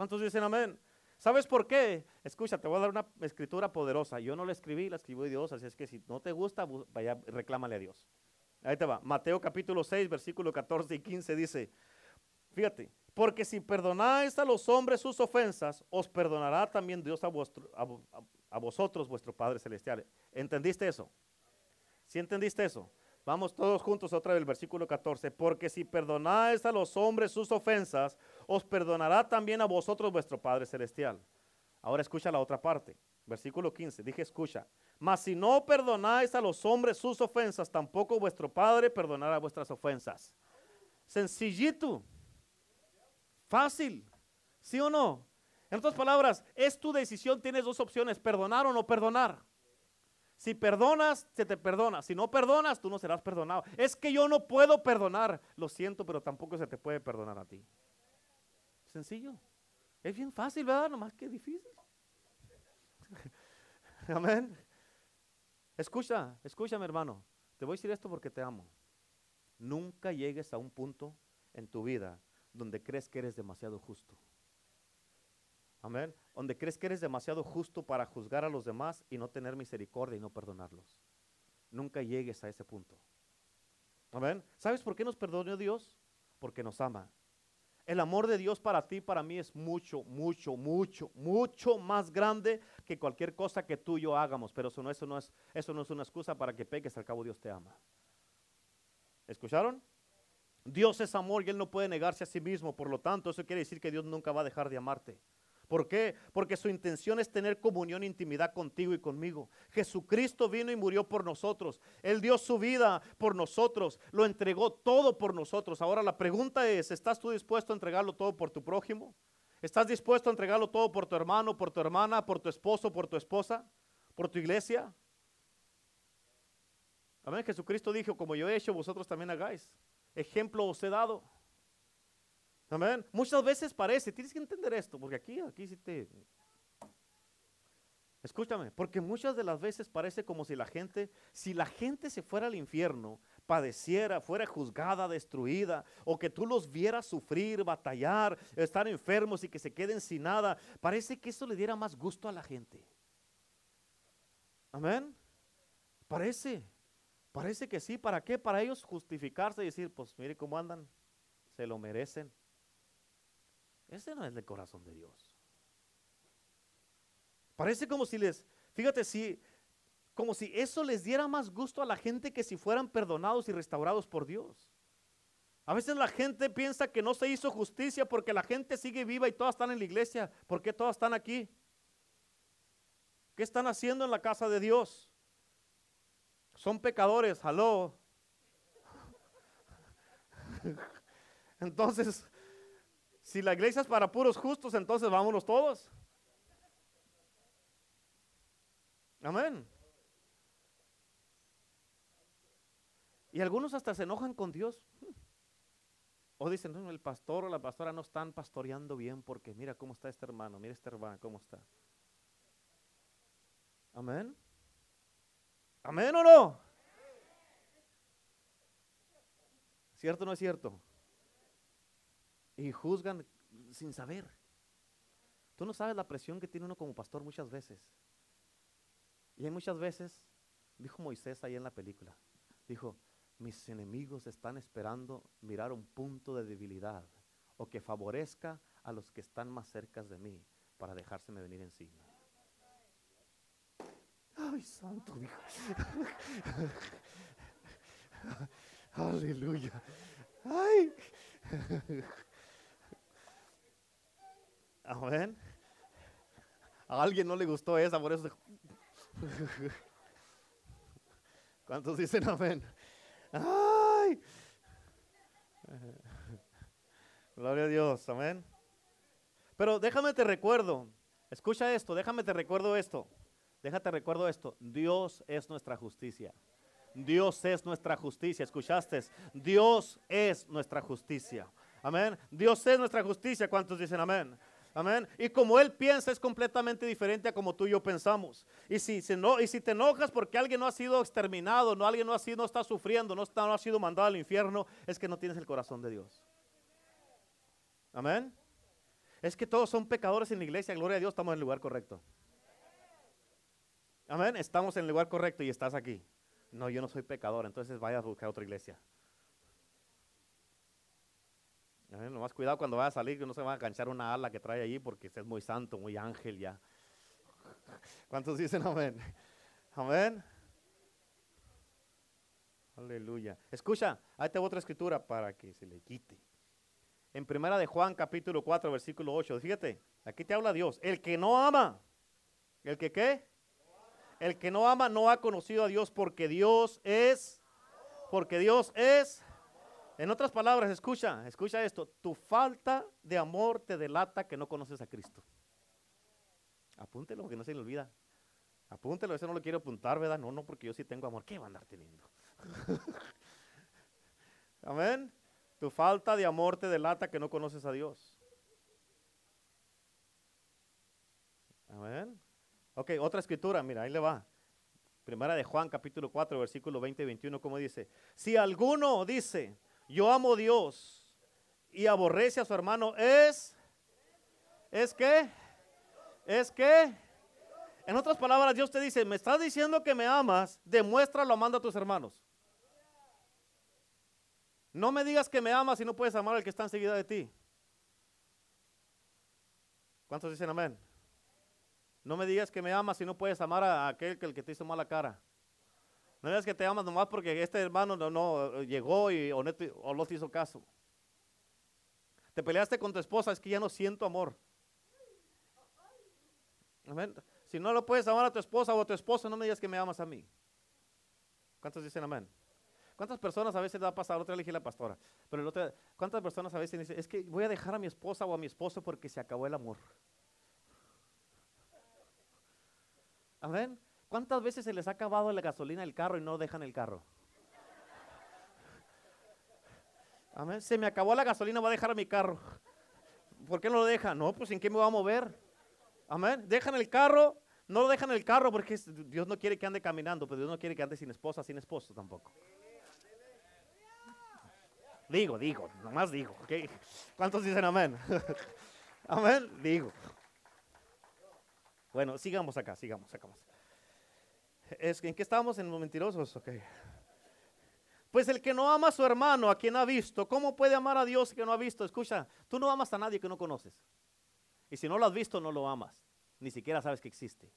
¿Cuántos dicen amén? ¿Sabes por qué? Escucha, te voy a dar una escritura poderosa. Yo no la escribí, la escribió Dios, así es que si no te gusta, vaya, reclámale a Dios. Ahí te va. Mateo capítulo 6, versículo 14 y 15 dice, fíjate, porque si perdonáis a los hombres sus ofensas, os perdonará también Dios a, a, vosotros, vuestro Padre Celestial. ¿Entendiste eso? ¿Sí entendiste eso? Vamos todos juntos otra vez el versículo 14. Porque si perdonáis a los hombres sus ofensas, os perdonará también a vosotros vuestro Padre Celestial. Ahora escucha la otra parte. Versículo 15. Dije escucha. Mas si no perdonáis a los hombres sus ofensas, tampoco vuestro Padre perdonará vuestras ofensas. Sencillito. Fácil, ¿sí o no? En otras palabras, es tu decisión, tienes dos opciones, perdonar o no perdonar. Si perdonas, se te perdona. Si no perdonas, tú no serás perdonado. Es que yo no puedo perdonar. Lo siento, pero tampoco se te puede perdonar a ti. Sencillo. Es bien fácil, ¿verdad? Nomás que difícil. Amén. Escucha, escúchame hermano. Te voy a decir esto porque te amo. Nunca llegues a un punto en tu vida donde crees que eres demasiado justo. Amén. Donde crees que eres demasiado justo para juzgar a los demás y no tener misericordia y no perdonarlos. Nunca llegues a ese punto. Amén. ¿Sabes por qué nos perdonó Dios? Porque nos ama. El amor de Dios para ti, para mí es mucho, mucho, mucho, mucho más grande que cualquier cosa que tú y yo hagamos. Pero eso no, eso no, es, eso no es una excusa para que peques, al cabo Dios te ama. ¿Escucharon? Dios es amor y Él no puede negarse a sí mismo. Por lo tanto, eso quiere decir que Dios nunca va a dejar de amarte. ¿Por qué? Porque su intención es tener comunión e intimidad contigo y conmigo. Jesucristo vino y murió por nosotros. Él dio su vida por nosotros. Lo entregó todo por nosotros. Ahora la pregunta es, ¿estás tú dispuesto a entregarlo todo por tu prójimo? ¿Estás dispuesto a entregarlo todo por tu hermano, por tu hermana, por tu esposo, por tu esposa, por tu iglesia? Amén. Jesucristo dijo, como yo he hecho, vosotros también hagáis ejemplo os he dado. Amén. Muchas veces parece, tienes que entender esto, porque aquí, aquí sí te... Escúchame, porque muchas de las veces parece como si la gente, si la gente se fuera al infierno, padeciera, fuera juzgada, destruida, o que tú los vieras sufrir, batallar, estar enfermos y que se queden sin nada, parece que eso le diera más gusto a la gente. Amén. Parece. Parece que sí, ¿para qué? Para ellos justificarse y decir, pues mire cómo andan, se lo merecen. Ese no es el corazón de Dios. Parece como si les, fíjate, si, como si eso les diera más gusto a la gente que si fueran perdonados y restaurados por Dios. A veces la gente piensa que no se hizo justicia porque la gente sigue viva y todas están en la iglesia. ¿Por qué todas están aquí? ¿Qué están haciendo en la casa de Dios? Son pecadores, aló. Entonces, si la iglesia es para puros justos, entonces vámonos todos. Amén. Y algunos hasta se enojan con Dios. O dicen, no, el pastor o la pastora no están pastoreando bien porque mira cómo está este hermano, mira este hermano, cómo está. Amén. Amén o no. ¿Cierto o no es cierto? Y juzgan sin saber. Tú no sabes la presión que tiene uno como pastor muchas veces. Y hay muchas veces, dijo Moisés ahí en la película, dijo, mis enemigos están esperando mirar un punto de debilidad o que favorezca a los que están más cerca de mí para dejárseme venir encima. Ay, santo Dios. Aleluya. Ay. Amén. A alguien no le gustó esa, por eso. ¿Cuántos dicen amén? ¡Ay! Gloria a Dios, amén. Pero déjame te recuerdo, escucha esto, déjame te recuerdo esto, déjate recuerdo esto, Dios es nuestra justicia. Dios es nuestra justicia, ¿escuchaste? Dios es nuestra justicia. Amén. Dios es nuestra justicia. ¿Cuántos dicen amén? Amén. Y como Él piensa es completamente diferente a como tú y yo pensamos. Y si, no, y si te enojas porque alguien no ha sido exterminado, no alguien no ha sido, no está sufriendo, no, está, no ha sido mandado al infierno, es que no tienes el corazón de Dios. Amén. Es que todos son pecadores en la iglesia. Gloria a Dios, estamos en el lugar correcto. Amén. Estamos en el lugar correcto y estás aquí. No, yo no soy pecador, entonces vaya a buscar otra iglesia. No más cuidado cuando vaya a salir, que no se va a canchar una ala que trae allí porque es muy santo, muy ángel ya. ¿Cuántos dicen amén? Amén. Aleluya. Escucha, ahí tengo otra escritura para que se le quite. En primera de Juan capítulo 4 versículo 8, fíjate, aquí te habla Dios. El que no ama, ¿el que qué? El que no ama no ha conocido a Dios porque Dios es, porque Dios es en otras palabras, escucha, escucha esto. Tu falta de amor te delata que no conoces a Cristo. Apúntelo, que no se le olvida. Apúntelo, eso no lo quiero apuntar, ¿verdad? No, no, porque yo sí tengo amor. ¿Qué va a andar teniendo? Amén. Tu falta de amor te delata que no conoces a Dios. Amén. Ok, otra escritura, mira, ahí le va. Primera de Juan, capítulo 4, versículo 20 y 21, como dice, si alguno dice, yo amo a Dios y aborrece a su hermano, es, es que, es que, en otras palabras, Dios te dice, me estás diciendo que me amas, demuéstralo amando a tus hermanos. No me digas que me amas y no puedes amar al que está enseguida de ti. ¿Cuántos dicen amén? No me digas que me amas y no puedes amar a aquel que, el que te hizo mala cara. No digas que te amas nomás porque este hermano no, llegó y, o, no te, hizo caso. Te peleaste con tu esposa, es que ya no siento amor. Amén. Si no lo puedes amar a tu esposa o a tu esposo, no me digas que me amas a mí. ¿Cuántos dicen amén? ¿Cuántas personas a veces va a pasar? Otra le dije la pastora. Pero el otro, ¿cuántas personas a veces dicen, es que voy a dejar a mi esposa o a mi esposo porque se acabó el amor? Amén. ¿Cuántas veces se les ha acabado la gasolina del carro y no dejan el carro? Amén. Se me acabó la gasolina, voy a dejar mi carro. ¿Por qué no lo dejan? No, pues en qué me voy a mover. Amén. Dejan el carro, no lo dejan el carro porque Dios no quiere que ande caminando, pero Dios no quiere que ande sin esposa, sin esposo tampoco. Digo, digo, nomás digo. ¿Cuántos dicen amén? amén, digo. Bueno, sigamos acá, sigamos, acá. Es, ¿En qué estamos en los mentirosos? Okay. Pues el que no ama a su hermano, a quien ha visto, ¿cómo puede amar a Dios que no ha visto? Escucha, tú no amas a nadie que no conoces. Y si no lo has visto, no lo amas. ni siquiera sabes que existe.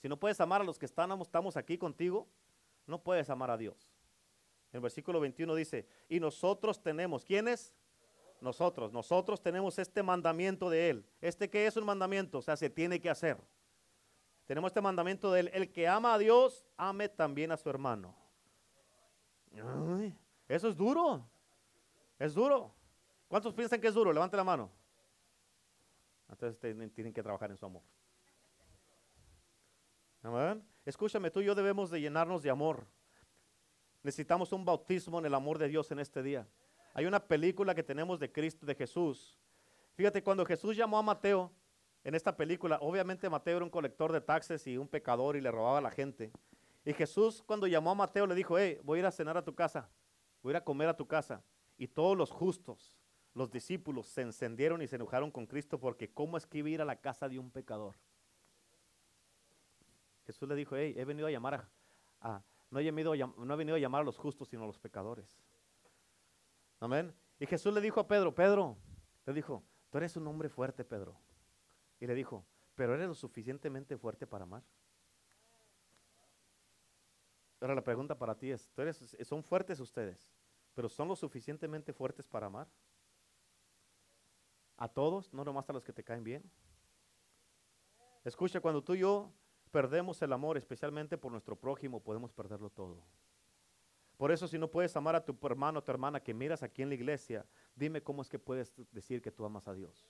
Si no puedes amar a los que estamos, aquí contigo, no puedes amar a Dios. El versículo 21 dice, y nosotros tenemos, ¿quiénes? Nosotros, nosotros tenemos este mandamiento de Él. ¿Este qué es un mandamiento? O sea, se tiene que hacer. Tenemos este mandamiento de Él. El que ama a Dios, ame también a su hermano. eso es duro. Es duro. ¿Cuántos piensan que es duro? Levante la mano. Entonces tienen que trabajar en su amor. Escúchame, tú y yo debemos de llenarnos de amor. Necesitamos un bautismo en el amor de Dios en este día. Hay una película que tenemos de Cristo, de Jesús. Fíjate, cuando Jesús llamó a Mateo en esta película, obviamente Mateo era un colector de taxes y un pecador y le robaba a la gente. Y Jesús cuando llamó a Mateo le dijo, hey, voy a ir a cenar a tu casa, voy a ir a comer a tu casa. Y todos los justos, los discípulos, se encendieron y se enojaron con Cristo porque ¿cómo es que iba a ir a la casa de un pecador? Jesús le dijo, hey, he venido a llamar a, no, he venido a, no he venido a llamar a los justos, sino a los pecadores. Amén. Y Jesús le dijo a Pedro, Pedro, le dijo, tú eres un hombre fuerte, Pedro. Y le dijo, pero eres lo suficientemente fuerte para amar. Ahora la pregunta para ti es, son fuertes ustedes, pero son lo suficientemente fuertes para amar? A todos, no nomás a los que te caen bien. Escucha, cuando tú y yo perdemos el amor, especialmente por nuestro prójimo, podemos perderlo todo. Por eso si no puedes amar a tu hermano o tu hermana que miras aquí en la iglesia, dime cómo es que puedes decir que tú amas a Dios.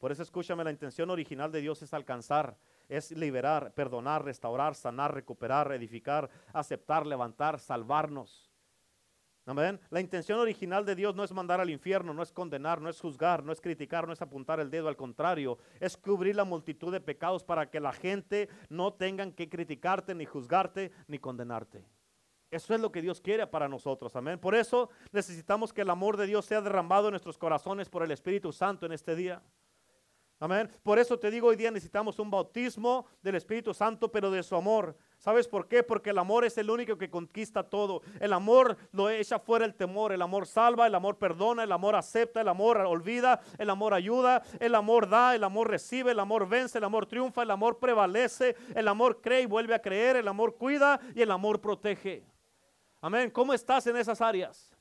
Por eso escúchame, la intención original de Dios es alcanzar, es liberar, perdonar, restaurar, sanar, recuperar, edificar, aceptar, levantar, salvarnos. La intención original de Dios no es mandar al infierno, no es condenar, no es juzgar, no es criticar, no es apuntar el dedo, al contrario, es cubrir la multitud de pecados para que la gente no tengan que criticarte, ni juzgarte, ni condenarte. Eso es lo que Dios quiere para nosotros, amén. Por eso necesitamos que el amor de Dios sea derramado en nuestros corazones por el Espíritu Santo en este día. Amén. Por eso te digo, hoy día necesitamos un bautismo del Espíritu Santo, pero de su amor. ¿Sabes por qué? Porque el amor es el único que conquista todo. El amor lo echa fuera el temor. El amor salva, el amor perdona, el amor acepta, el amor olvida, el amor ayuda, el amor da, el amor recibe, el amor vence, el amor triunfa, el amor prevalece, el amor cree y vuelve a creer, el amor cuida y el amor protege. Amén. ¿Cómo estás en esas áreas?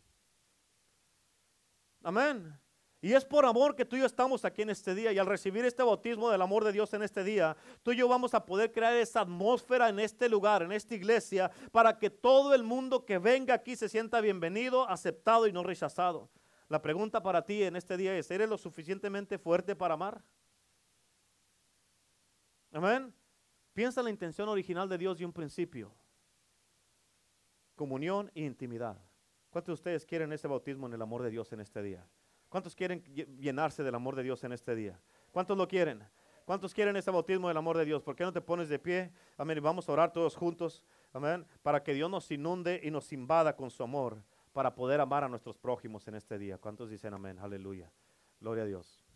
Amén. Y es por amor que tú y yo estamos aquí en este día. Y al recibir este bautismo del amor de Dios en este día, tú y yo vamos a poder crear esa atmósfera en este lugar, en esta iglesia, para que todo el mundo que venga aquí se sienta bienvenido, aceptado y no rechazado. La pregunta para ti en este día es, ¿eres lo suficientemente fuerte para amar? Amén. Piensa en la intención original de Dios de un principio. Comunión e intimidad. ¿Cuántos de ustedes quieren ese bautismo en el amor de Dios en este día? ¿Cuántos quieren llenarse del amor de Dios en este día? ¿Cuántos lo quieren? ¿Cuántos quieren ese bautismo del amor de Dios? ¿Por qué no te pones de pie? Amén. Y vamos a orar todos juntos. Amén. Para que Dios nos inunde y nos invada con su amor para poder amar a nuestros prójimos en este día. ¿Cuántos dicen amén? Aleluya. Gloria a Dios.